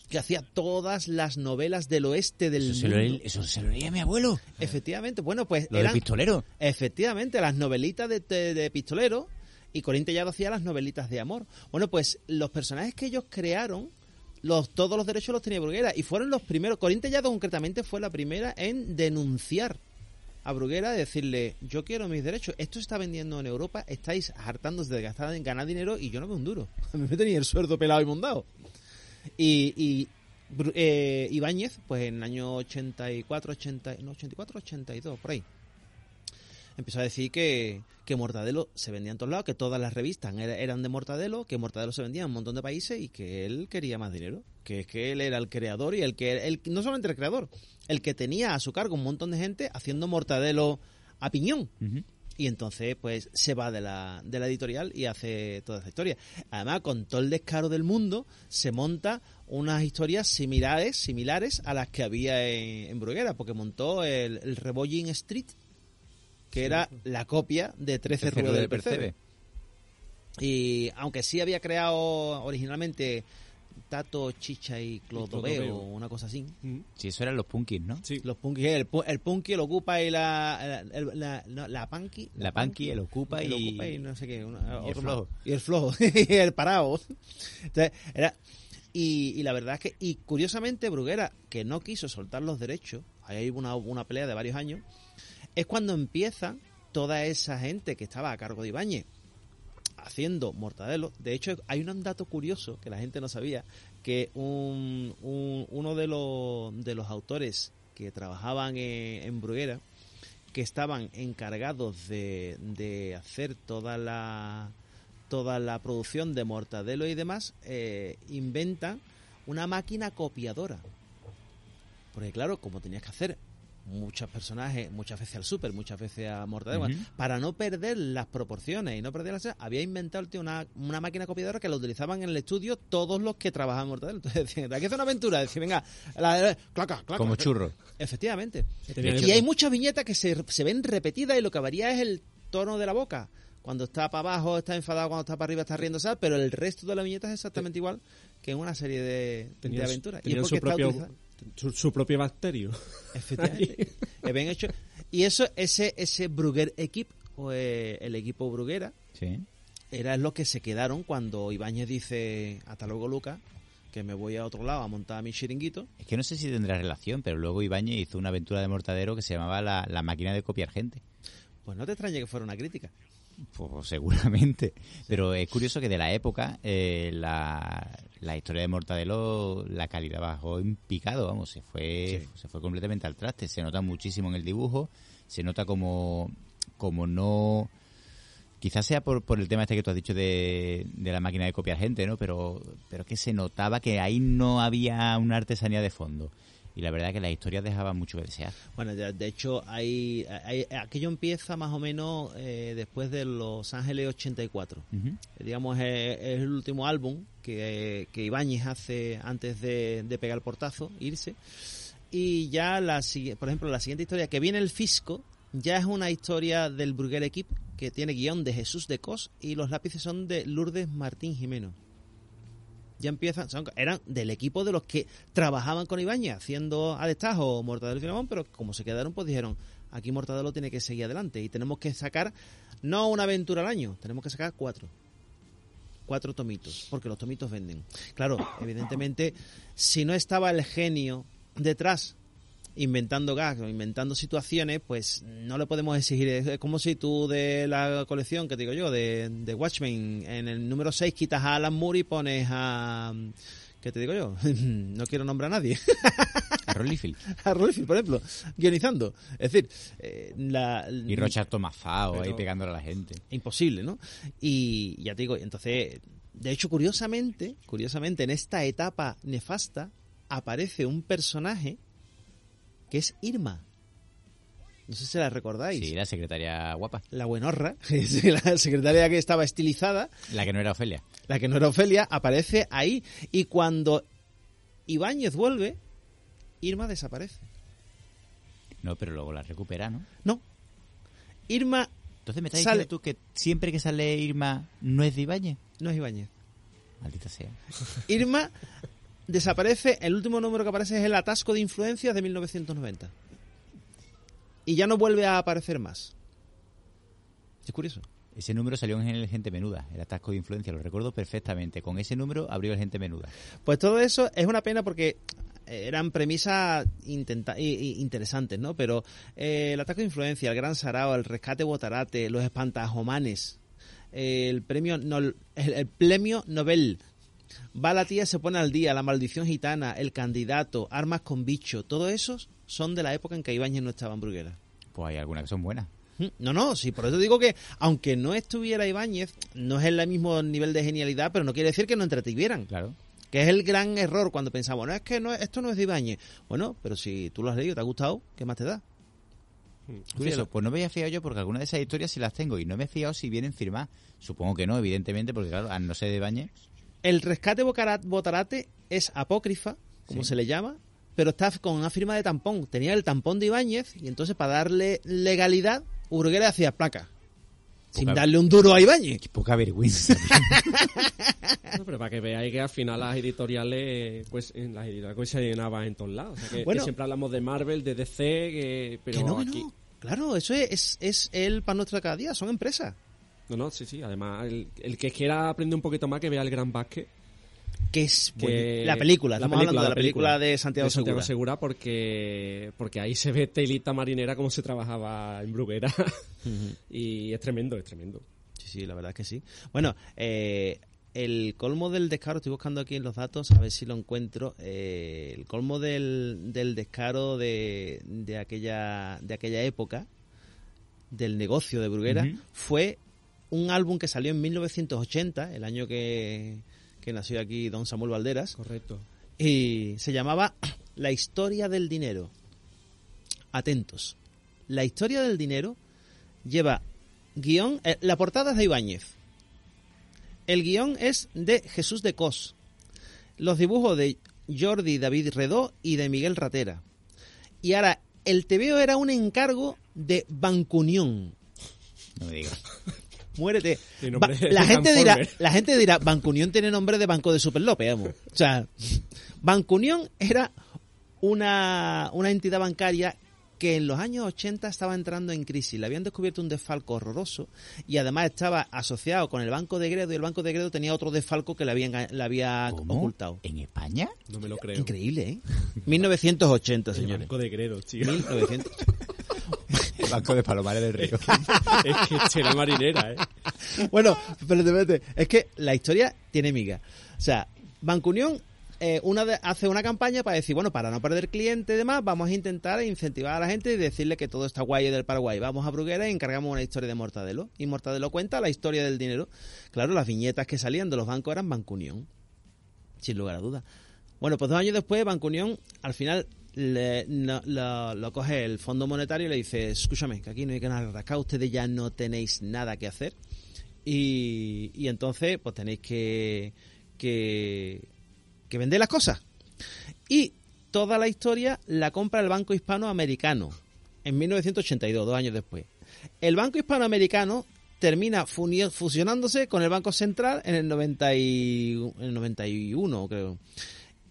que hacía todas las novelas del oeste del Eso se, mundo. lo, leí- eso se lo leía a mi abuelo. Efectivamente, bueno, pues Lo eran pistolero. efectivamente las novelitas de, de, de pistolero y Corín Tellado hacía las novelitas de amor. Bueno, pues los personajes que ellos crearon los, todos los derechos los tenía Bruguera y fueron los primeros. Corín Tellado concretamente fue la primera en denunciar a Bruguera, decirle, yo quiero mis derechos, esto se está vendiendo en Europa, estáis hartándose de gastar en ganar dinero y yo no veo un duro. Me tenía el sueldo pelado y mondado. Y, y eh, Ibáñez, pues en el año 84, 80, no, 84, 82, por ahí, empezó a decir que, que Mortadelo se vendía en todos lados, que todas las revistas era- eran de Mortadelo, que Mortadelo se vendía en un montón de países y que él quería más dinero. Que es que él era el creador y el que, el, no solamente el creador, el que tenía a su cargo un montón de gente haciendo Mortadelo a piñón. Y entonces, pues, se va de la, de la editorial y hace toda esa historia. Además, con todo el descaro del mundo, se monta unas historias similares, similares a las que había en, en Bruguera, porque montó el, el Rebolling Street, que era la copia de 13 Cerro Ruedas del Percebe. Y aunque sí había creado originalmente Tato, Chicha y Clodoveo, o una cosa así. Mm, Sí, eso eran los punkis, ¿no? Sí. Los punky, el, el punky, el ocupa y la, la, la, no, la punky. La punky, el ocupa el y- ocupa y no sé qué. una- y el flojo. Y el flojo. y el parado. Entonces, era, y, y la verdad es que, y curiosamente, Bruguera, que no quiso soltar los derechos, ahí hay una, una pelea de varios años, es cuando empieza toda esa gente que estaba a cargo de Ibáñez haciendo Mortadelo. De hecho, hay un dato curioso que la gente no sabía, que un, un- uno de los, de los autores que trabajaban en, en Bruguera, que estaban encargados de, de hacer toda la toda la producción de Mortadelo y demás, eh, inventan una máquina copiadora. Porque claro, como tenías que hacer muchos personajes, muchas veces al super, muchas veces a Mortadelo, para no perder las proporciones y no perder las... Había inventado el tío una, una máquina copiadora que la utilizaban en el estudio todos los que trabajaban en Mortadelo. Entonces decían, que hacer una aventura. Decían, venga, la, claca, claca, Como churro. Efectivamente. Y hay muchas viñetas que se, se ven repetidas y lo que varía es el tono de la boca. Cuando está para abajo está enfadado, cuando está para arriba está riendo, ¿sabes? Pero el resto de la viñeta es exactamente igual que en una serie de, de aventuras. Y es porque su propio, su, su propio bacterio. Efectivamente. Es bien hecho. Y eso, ese, ese Bruguer Equip, o eh, el equipo Bruguera, Sí. era lo que se quedaron cuando Ibáñez dice, hasta luego Lucas, que me voy a otro lado a montar mi chiringuito. Es que no sé si tendrá relación, pero luego Ibáñez hizo una aventura de Mortadero que se llamaba La, la máquina de copiar gente. Pues no te extrañe que fuera una crítica. Pues seguramente. Pero es curioso que de la época eh, la, la historia de Mortadelo, la calidad bajó en picado, vamos, se fue, se fue completamente al traste. Se nota muchísimo en el dibujo, se nota como, como no... Quizás sea por, por el tema este que tú has dicho de, de la máquina de copiar gente, ¿no? Pero, pero que se notaba que ahí no había una artesanía de fondo. Y la verdad que las historias dejaban mucho que desear. Bueno, de, de hecho, hay, hay- aquello empieza más o menos eh, después de Los Ángeles 84. Ujú. Eh, Digamos, es, es el último álbum que, que Ibáñez hace antes de, de pegar el portazo, irse. Y ya, la, por ejemplo, la siguiente historia, que viene el Fisco, ya es una historia del Burger Equip que tiene guion de Jesús de Cos y los lápices son de Lourdes Martín Jimeno. Ya empiezan, eran del equipo de los que trabajaban con Ibáñez haciendo a destajo Mortadelo y Filemón, pero como se quedaron, pues dijeron, aquí Mortadelo tiene que seguir adelante y tenemos que sacar no una aventura al año, tenemos que sacar cuatro. Cuatro tomitos, porque los tomitos venden. Claro, evidentemente, si no estaba el genio detrás inventando gags o inventando situaciones, pues no le podemos exigir. Es como si tú de la colección, que digo yo, de, de Watchmen, en el número 6 quitas a Alan Moore y pones a... ¿Qué te digo yo? no quiero nombrar a nadie. A Ron Liefeld. a Rolfield, por ejemplo, guionizando. Es decir, eh, la, Y Rocha Tomazao ahí pegándole a la gente. imposible, ¿no? Y ya te digo, entonces, de hecho, curiosamente, curiosamente, en esta etapa nefasta aparece un personaje que es Irma. No sé si la recordáis. Sí, la secretaria guapa. La buenorra, la secretaria que estaba estilizada, La que no era Ofelia. la que no era Ofelia, aparece ahí. Y cuando Ibáñez vuelve, Irma desaparece. No, pero luego la recupera, ¿no? No. Irma Entonces me estás Sale- diciendo tú que siempre que sale Irma no es de Ibañez. no es Ibáñez. Maldita sea. Irma desaparece, el último número que aparece es el atasco de influencias de 1990. Y ya no vuelve a aparecer más. Es curioso. Ese número salió en el Gente Menuda, el atasco de influencia, lo recuerdo perfectamente. Con ese número abrió el Gente Menuda. Pues todo eso es una pena porque eran premisas intenta- interesantes, ¿no? Pero eh, el ataque de influencia, el gran sarao, el rescate botarate, los espantajomanes, eh, el premio el, el premio Nobel, va la tía se pone al día, la maldición gitana, el candidato, armas con bicho, todos esos son de la época en que Ibáñez no estaba en Bruguera. Pues hay algunas que son buenas. Mm, No, no, sí, por eso digo que aunque no estuviera Ibáñez, no es el mismo nivel de genialidad, pero no quiere decir que no entretuvieran. Claro. Que es el gran error cuando pensamos, no, es que no, esto no es de Ibáñez. Bueno, pero si tú lo has leído, te ha gustado, ¿qué más te da? Curioso, pues no me había fijado yo porque algunas de esas historias sí las tengo y no me he fijado si vienen firmadas. Supongo que no, evidentemente, porque claro, al no ser de Ibañez, El rescate Botarate es apócrifa, como Sí. se le llama, pero está con una firma de tampón. Tenía el tampón de Ibáñez y entonces para darle legalidad, Urguera hacía placa. sin Poca- darle un duro a Ibáñez. Qué poca vergüenza. No, pero para que veáis que al final las editoriales, pues en las editoriales pues, se llenaban en todos lados. O sea, que, que Bueno. siempre hablamos de Marvel, de DC, que- pero que no, que aquí... no. Claro, eso es, es, es el pan nuestro de cada día, son empresas. No, no, sí, sí. Además, el, el que quiera aprender un poquito más, que vea el Gran Basket. Que es Que la película, estamos hablando de la película, de Santiago, de Santiago Segura. Segura porque, porque ahí se ve telita marinera cómo se trabajaba en Bruguera. y es tremendo, es tremendo. Sí, sí, la verdad es que sí. Bueno, eh, el colmo del descaro, estoy buscando aquí en los datos, a ver si lo encuentro. eh, el colmo del, del descaro de, de, aquella, de aquella época, del negocio de Bruguera, fue un álbum que salió en 1980, el año que, que nació aquí don Samuel Valderas, Correcto. y se llamaba La historia del dinero. Atentos. La historia del dinero lleva guion. eh, la portada es de Ibáñez. El guion es de Jesús de Cos. Los dibujos de Jordi David Redó y de Miguel Ratera. Y ahora, el TVO era un encargo de Bancunión. No me digas. Muérete. La, gente dirá, la gente dirá, Bancunión tiene nombre de Banco de Super López, vamos. O sea, Bancunión era una, una entidad bancaria que en los años 80 estaba entrando en crisis. Le habían descubierto un desfalco horroroso y además estaba asociado con el Banco de Gredo y el Banco de Gredo tenía otro desfalco que le, habían, le había ¿Cómo? ocultado. ¿En España? No me lo creo. Increíble, ¿eh? 1980, El señores. banco de Gredo, tío. 1900. Banco de Palomares del Río. es que será marinera, ¿eh? Bueno, espérate, espérate. Es que la historia tiene miga. O sea, Bancunión eh, una de- hace una campaña para decir, bueno, para no perder clientes y demás, vamos a intentar incentivar a la gente y decirle que todo está guay del Paraguay. Vamos a Bruguera y encargamos una historia de Mortadelo. Y Mortadelo cuenta la historia del dinero. Claro, las viñetas que salían de los bancos eran Bancunión. Sin lugar a dudas. Bueno, pues dos años después, Bancunión, al final, lo, coge el Fondo Monetario y le dice, escúchame, que aquí no hay que nada rascar, ustedes ya no tenéis nada que hacer. Y, entonces, pues tenéis que, que, que vender las cosas. Y toda la historia la compra el Banco Hispanoamericano en 1982, dos años después. El Banco Hispanoamericano termina fusionándose con el Banco Central en el, 90 y- en el 91, creo.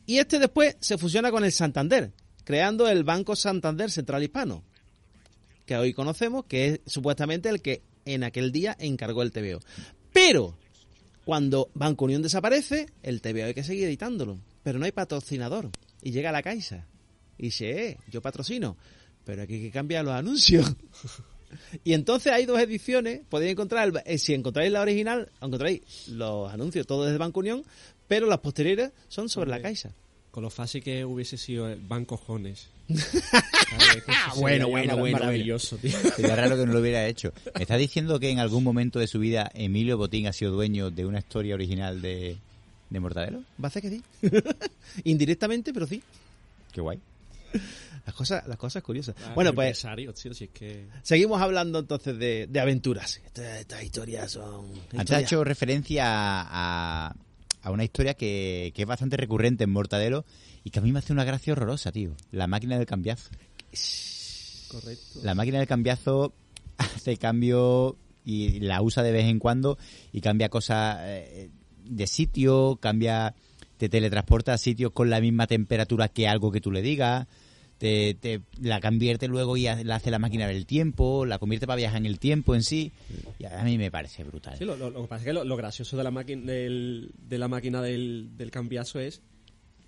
Y este después se fusiona con el Santander, creando el Banco Santander Central Hispano, que hoy conocemos, que es supuestamente el que en aquel día encargó el TVO. Pero cuando Banco Unión desaparece, el TVO hay que seguir editándolo, pero no hay patrocinador. Y llega la Caixa y dice, eh, yo patrocino, pero aquí hay que cambiar los anuncios. Y entonces hay dos ediciones, podéis encontrar, eh, si encontráis la original, encontráis los anuncios todos desde Banco Unión, pero las posteriores son sobre la Caixa. Con lo fácil que hubiese sido el Banco Jones. Bueno, bueno, bueno, Maravilloso, tío. Sería raro que no lo hubiera hecho. ¿Me está diciendo que en algún momento de su vida Emilio Botín ha sido dueño de una historia original de, de Mortadelo? Va a ser que sí. Indirectamente, pero sí. Qué guay. Las cosas, las cosas curiosas. Ah, bueno, pues empresario, tío, si es que... seguimos hablando entonces de, de aventuras. Estas, estas historias son... Antes hecho referencia a, a una historia que, que es bastante recurrente en Mortadelo y que a mí me hace una gracia horrorosa, tío. La máquina del cambiazo. Correcto. La máquina del cambiazo hace cambio y la usa de vez en cuando y cambia cosas eh, de sitio, cambia, te teletransporta a sitios con la misma temperatura que algo que tú le digas, te, te- la convierte luego y la hace la máquina del tiempo, la convierte para viajar en el tiempo en sí. Y a mí me parece brutal. Lo, que pasa es que lo gracioso de la, máquina del, de la máquina del, del cambiazo es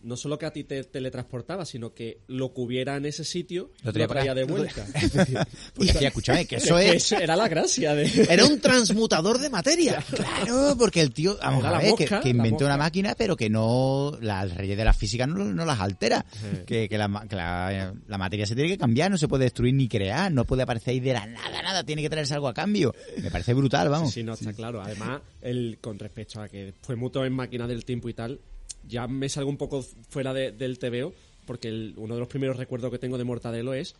no solo que a ti te teletransportaba, sino que lo que hubiera en ese sitio Lo lo traía de vuelta. Pues, tía, escúchame, que eso Es que era la gracia de... Era un transmutador de materia. Claro, porque el tío, vamos a la ver, que, mosca, que inventó una máquina, pero que no, las leyes de la física no, no las altera. Que, que, la, que la- la materia se tiene que cambiar, no se puede destruir ni crear, no puede aparecer ahí de la nada, nada, tiene que traerse algo a cambio. Me parece brutal, vamos. Sí, sí, no, está claro. Además, el, con respecto a que fue mucho en máquina del tiempo y tal, ya me salgo un poco fuera de- del TVO, porque el- uno de los primeros recuerdos que tengo de Mortadelo es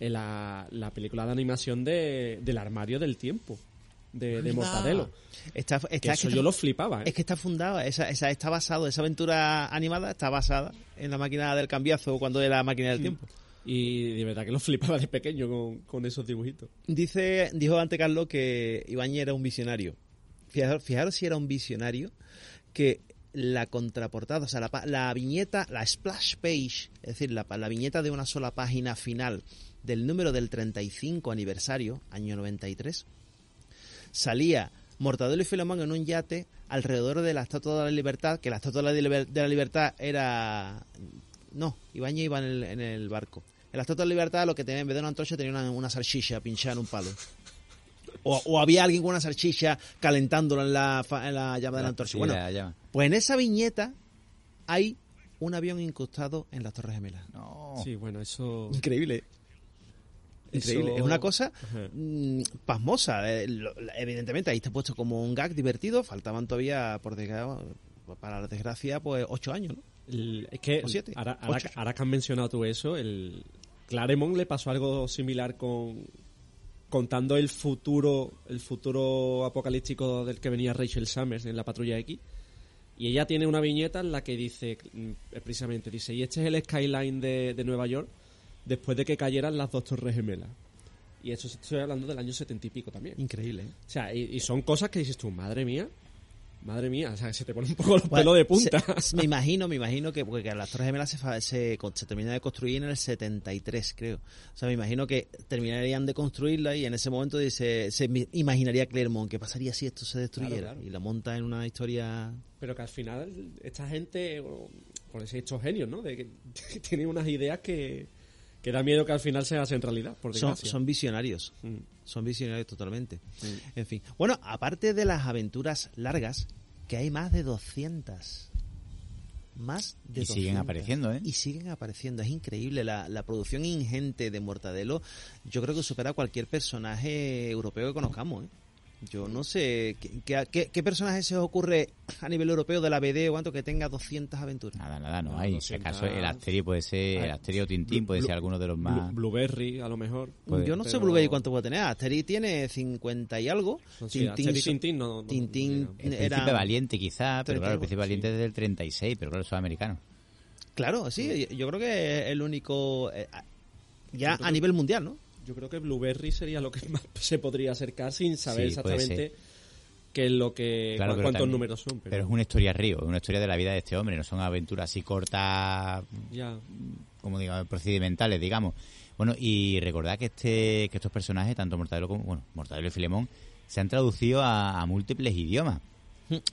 en la, la película de animación de, del armario del tiempo, de, de Mortadelo. Está, Que está- eso yo lo flipaba, ¿eh? Es que está fundado, esa, esa está basado, esa aventura animada está basada en la máquina del cambiazo cuando era la máquina del tiempo. Y de verdad que lo flipaba de pequeño con, con esos dibujitos. Dice, dijo ante Carlos que Ibáñez era un visionario. Fijaros, fijaros si era un visionario que la contraportada, o sea, la, viñeta, la splash page, es decir, la, viñeta de una sola página final del número del 35 aniversario, año 93, salía Mortadelo y Filemón en un yate alrededor de la Estatua de la Libertad, que la Estatua de la, Libertad era... No, Ibáñez iba en el, en el barco. En la Estatua de la Libertad lo que tenía en vez de una antorcha tenía una, una salchicha pinchada en un palo. O, o había alguien con una salchicha calentándolo en la, fa- en la llama de la antorcha. Sí, Bueno, la llama. pues en esa viñeta hay un avión incrustado en las Torres Gemelas. No. Sí, bueno, eso... Increíble. Increíble. Eso- Es una cosa Ajá. mm, pasmosa. Eh, lo- evidentemente, ahí está puesto como un gag divertido. Faltaban todavía, por desgracia, para la desgracia, pues ocho años, ¿no? El- es que O siete, ahora, ahora- ahora que han mencionado tú eso, el Claremont le pasó algo similar con contando el futuro el futuro apocalíptico del que venía Rachel Summers en la Patrulla X. Y ella tiene una viñeta en la que dice, mm, precisamente, dice, y este es el skyline de, de Nueva York después de que cayeran las dos torres gemelas. Y eso estoy hablando del año setenta y pico también. Increíble. ¿eh? O sea, y, y son cosas que dices tú, madre mía, madre mía, o sea, se te pone un poco los Bueno, pelos de punta. se- me imagino, me imagino que porque las Torres Gemelas se, se, se termina de construir en el 73, creo. O sea, me imagino que terminarían de construirla y en ese momento dice, se imaginaría Clermont, ¿qué pasaría si esto se destruyera? Claro, claro. Y la monta en una historia... Pero que al final esta gente, por decir estos genios, ¿no? De que tienen unas ideas que, que da miedo que al final se hacen realidad, por Son, visionarios. Mm. Son visionarios totalmente. Mm. En fin. Bueno, aparte de las aventuras largas, que hay más de 200. Más de Y siguen 200. apareciendo, ¿eh? Y siguen apareciendo. Es increíble. La, la producción ingente de Mortadelo, yo creo que supera a cualquier personaje europeo que conozcamos, ¿eh? Yo no sé, ¿qué, qué, qué- personaje se os ocurre a nivel europeo de la BD o cuánto que tenga 200 aventuras? Nada, nada, no, No, hay. 200. Si acaso el Asterio puede ser, el Asterio o Tintín puede Blu- ser alguno de los Blu- más... Blueberry, a lo mejor. Puede- yo no sé Blueberry cuánto puede tener. Asterix tiene 50 y algo. No Tintín no- no- Tintín no El era- Príncipe Valiente quizá, pero claro, el 31, Príncipe Valiente es del 36, pero claro, eso es americano. Claro, sí, yo creo que es el único. eh, ya a nivel mundial, ¿no? Yo creo que Blueberry sería lo que más se podría acercar sin saber Sí, exactamente qué es lo que Claro, cuántos también- números son. Pero, Pero es una historia río, es una historia de la vida de este hombre, no son aventuras así cortas, ya como digamos, procedimentales, digamos. Bueno, y recordad que este que estos personajes, tanto Mortadelo como, bueno, Mortadelo y Filemón, se han traducido a, a múltiples idiomas.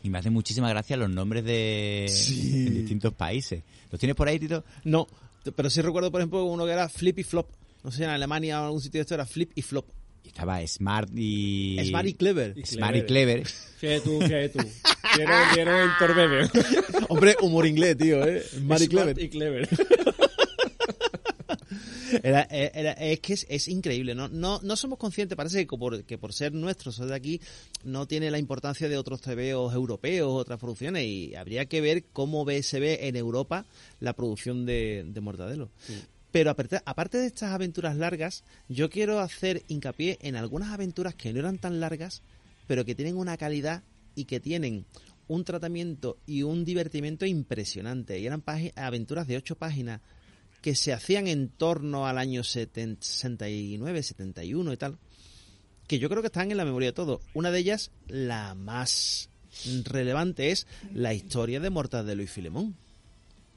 Y me hace muchísima gracia los nombres de en distintos países. ¿Los tienes por ahí, Tito? No, pero sí recuerdo, por ejemplo, uno que era Flip y Flop. No sé, en Alemania o en algún sitio de esto era Flip y Flop. Y estaba Smart y... Smart y Clever. Y Smart y Clever. Fíjate tú, fíjate tú. Quiero, quiero Héctor Bebe. Hombre, humor inglés, tío, ¿eh? Smart y Smart Clever. y clever. Era, era- es que es, es increíble, ¿no? No, no somos conscientes, parece que por, que por ser nuestros o de aquí no tiene la importancia de otros TVOs europeos, otras producciones, y habría que ver cómo ve, se ve en Europa la producción de, de Mortadelo. Pero aparte, de estas aventuras largas, yo quiero hacer hincapié en algunas aventuras que no eran tan largas, pero que tienen una calidad y que tienen un tratamiento y un divertimento impresionante. Y eran aventuras de ocho páginas que se hacían en torno al año 70 69, 71 y tal, que yo creo que están en la memoria de todos. Una de ellas, la más relevante, es la historia de Mortadelo y Filemón.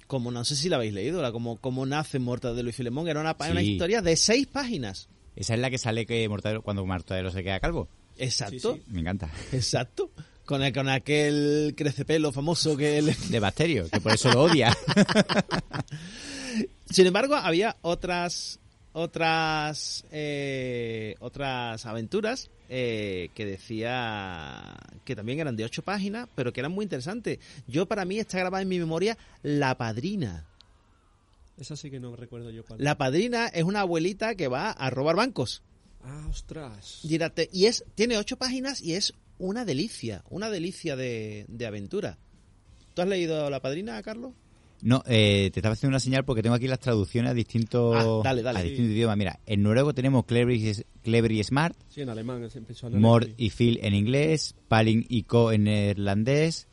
Como no sé si la habéis leído, la como, como nace Mortadelo y Filemón, era una, una historia de seis páginas. Esa es la que sale que Mortadelo, cuando Mortadelo se queda calvo. Exacto, Sí, Me encanta. exacto. Con, el- con aquel crecepelo famoso que él... De Bacterio, que por eso lo odia. Sin embargo, había otras otras eh, otras aventuras eh, que decía que también eran de ocho páginas, pero que eran muy interesantes. Yo para mí está grabada en mi memoria La Padrina. Esa sí que no recuerdo yo cuál. La Padrina es una abuelita que va a robar bancos. Ah, ostras. Y era- te- y es tiene ocho páginas y es una delicia, una delicia de, de aventura. ¿Tú has leído La Padrina, Carlos? No, eh, te estaba haciendo una señal porque tengo aquí las traducciones a distintos, Ah, dale, dale. a distintos idiomas. Mira, en noruego tenemos Clever y, Clever y Smart, Sí, en alemán Mord y Phil en inglés, Palin y Co en neerlandés,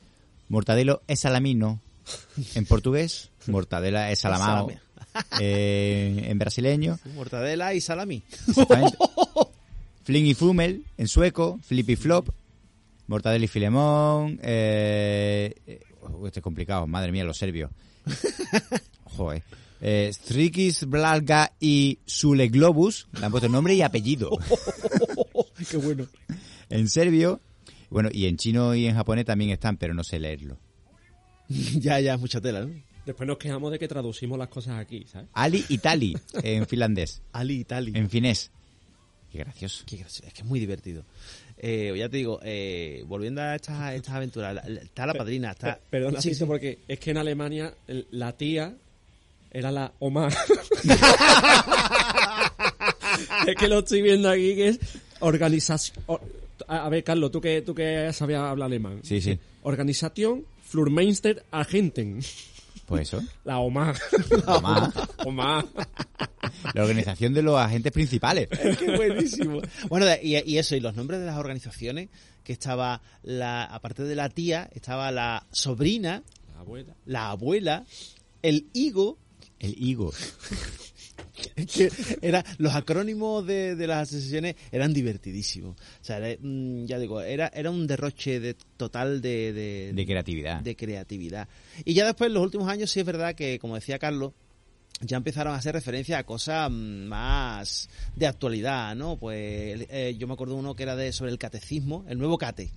Mortadelo es salamino en portugués, Mortadela es salamao eh, en brasileño. Mortadela y salami. Fling y Fumel en sueco, Flip y Flop, Mortadela y Filemón, eh, eh, oh, este es complicado, madre mía, los serbios. Joder. Eh, Strikis, Blalga y Sule Globus, le han puesto nombre y apellido. Qué bueno. en serbio, bueno, y en chino y en japonés también están, pero no sé leerlo. ya, ya, mucha tela, ¿no? Después nos quejamos de que traducimos las cosas aquí, ¿sabes? Ali y Tali en finlandés, Ali y Tali. en finés. Qué gracioso. Qué gracioso, es que es muy divertido. Eh, ya te digo, eh, volviendo a estas, estas aventuras, está la padrina, está... Pe- Perdona, Sí, sí. porque es que en Alemania el- la tía era la Oma. es que lo estoy viendo aquí que es organización. A a ver, Carlos, tú que, tú que sabías hablar alemán. Sí, sí. Organización Flurmeister Agenten. Pues eso. La OMA. Mamá, OMA. la organización de los agentes principales. Qué buenísimo. Bueno, y, y eso, y los nombres de las organizaciones, que estaba la, aparte de la tía, estaba la sobrina, La abuela. la abuela, el higo, El higo. Que era los acrónimos de, de las asociaciones eran divertidísimos. O sea, era, mm, ya digo, era, era un derroche de, total de, de, De creatividad. de creatividad. Y ya después, en los últimos años, sí es verdad que, como decía Carlos, ya empezaron a hacer referencia a cosas mm, más de actualidad, ¿no? Pues eh, yo me acuerdo uno que era de sobre el catecismo, el nuevo cate.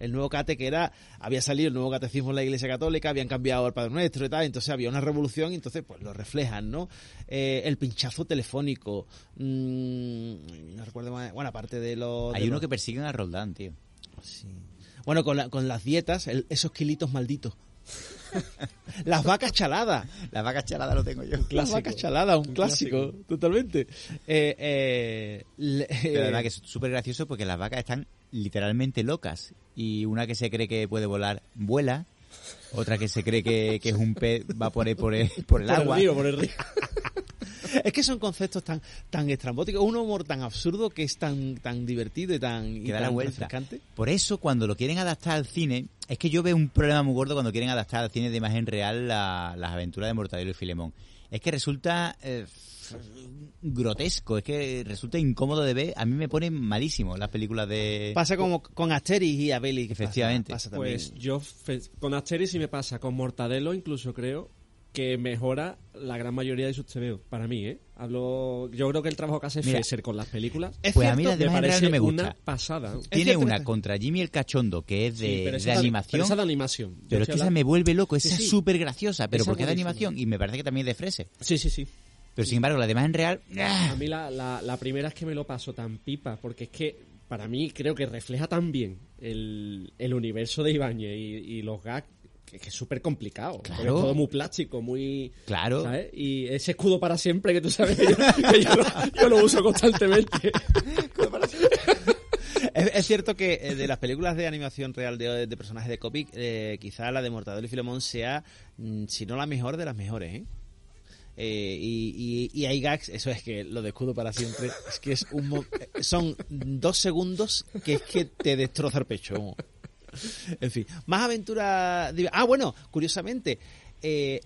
El nuevo cate que era, había salido el nuevo catecismo en la Iglesia Católica, habían cambiado el Padre Nuestro y tal, entonces había una revolución y entonces pues lo reflejan, ¿no? Eh, el pinchazo telefónico, mm, no recuerdo más, bueno, aparte de los... Hay de uno los- que persiguen a Roldán, tío. Sí. Bueno, con, la- con las dietas, el- esos kilitos malditos. Las vacas chaladas. La vaca chalada lo tengo yo. Las vacas chaladas, un, Un clásico, clásico. totalmente. Eh, eh, le- Pero eh, que es súper gracioso porque las vacas están literalmente locas. Y una que se cree que puede volar, vuela. Otra que se cree que, que es un pez, va por ahí por el, por el Por el agua. río, por el río. es que son conceptos tan tan estrambóticos, un humor tan absurdo que es tan tan divertido y tan, y la vuelta. refrescante. Por eso, cuando lo quieren adaptar al cine, es que yo veo un problema muy gordo cuando quieren adaptar al cine de imagen real la- las aventuras de Mortadelo y Filemón. Es que resulta eh, grotesco, es que resulta incómodo de ver. A mí me ponen malísimo las películas de... Pasa como con Asterix y Abelix. pasa- Efectivamente. Pasa, también. Pues yo, fe- con Asterix sí me pasa, con Mortadelo incluso creo que mejora la gran mayoría de sus TVO, para mí, ¿eh? Hablo, yo creo que el trabajo que hace Mira, Fesser con las películas es pues a mí de me parece no me gusta. una pasada. Tiene cierto una contra Jimmy el Cachondo, que es de, Sí, pero de esa de- animación. pero esa de animación. Pero es que esa me vuelve loco, esa Sí, es súper graciosa, pero Esa porque es de animación y me parece que también es de Frese. Sí, sí, sí. Pero sin embargo, la de imagen real, ¡ah! A mí la, la, la primera es que me lo paso tan pipa, porque es que para mí creo que refleja tan bien el, el universo de Ibáñez y, y los gags que, que es súper complicado. Claro. Es todo muy plástico, muy... claro. ¿sabes? Y ese escudo para siempre que tú sabes que yo, que yo lo, yo lo uso constantemente. Es, es cierto que eh, de las películas de animación real de, de personajes de cómic, eh, quizá la de Mortadelo y Filemón sea, mm, si no la mejor, de las mejores, ¿eh? Eh, y, y- y hay gags, eso es que lo de escudo para siempre, es que es un mo- eh, son dos segundos que es que te destroza el pecho. En fin, más aventuras. Ah, bueno, curiosamente, eh,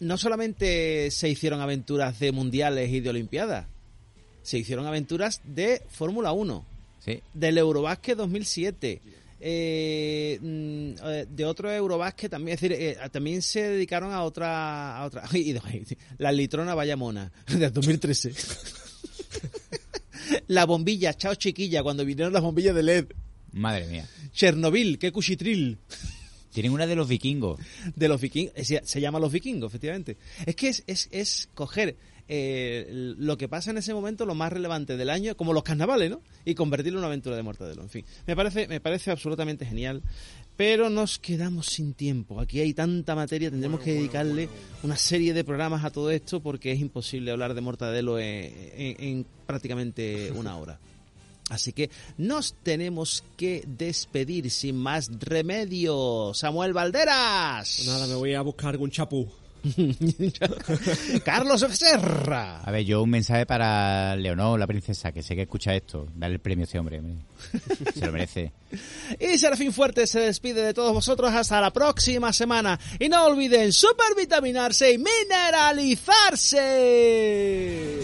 no solamente se hicieron aventuras de mundiales y de olimpiadas, se hicieron aventuras de Fórmula 1 Sí. del Eurobásquet 2007. eh, mm, eh, de otro Eurobásquet también, es decir, eh, también se dedicaron a otra, a otra, y la litrona vaya mona, de 2013. la bombilla, chao chiquilla, cuando vinieron las bombillas de LED. Madre mía. Chernobyl, qué cuchitril. Tienen una de los vikingos. de los vikingos. Se, se llama Los Vikingos, efectivamente. Es que es, es, es coger eh, lo que pasa en ese momento, lo más relevante del año, como los carnavales, ¿no? Y convertirlo en una aventura de Mortadelo. En fin, me parece, me parece absolutamente genial. Pero nos quedamos sin tiempo. Aquí hay tanta materia, tendremos que dedicarle una serie de programas a todo esto porque es imposible hablar de Mortadelo en, en- en prácticamente una hora. Así que nos tenemos que despedir sin más remedio. Samuel Valderas. Pues nada, me voy a buscar algún chapú. Carlos Becerra. A ver, yo un mensaje para Leonor, la princesa, que sé que escucha esto. Dale el premio a este hombre. hombre. Se lo merece. Y Serafín Fuerte se despide de todos vosotros hasta la próxima semana. Y no olviden supervitaminarse y mineralizarse.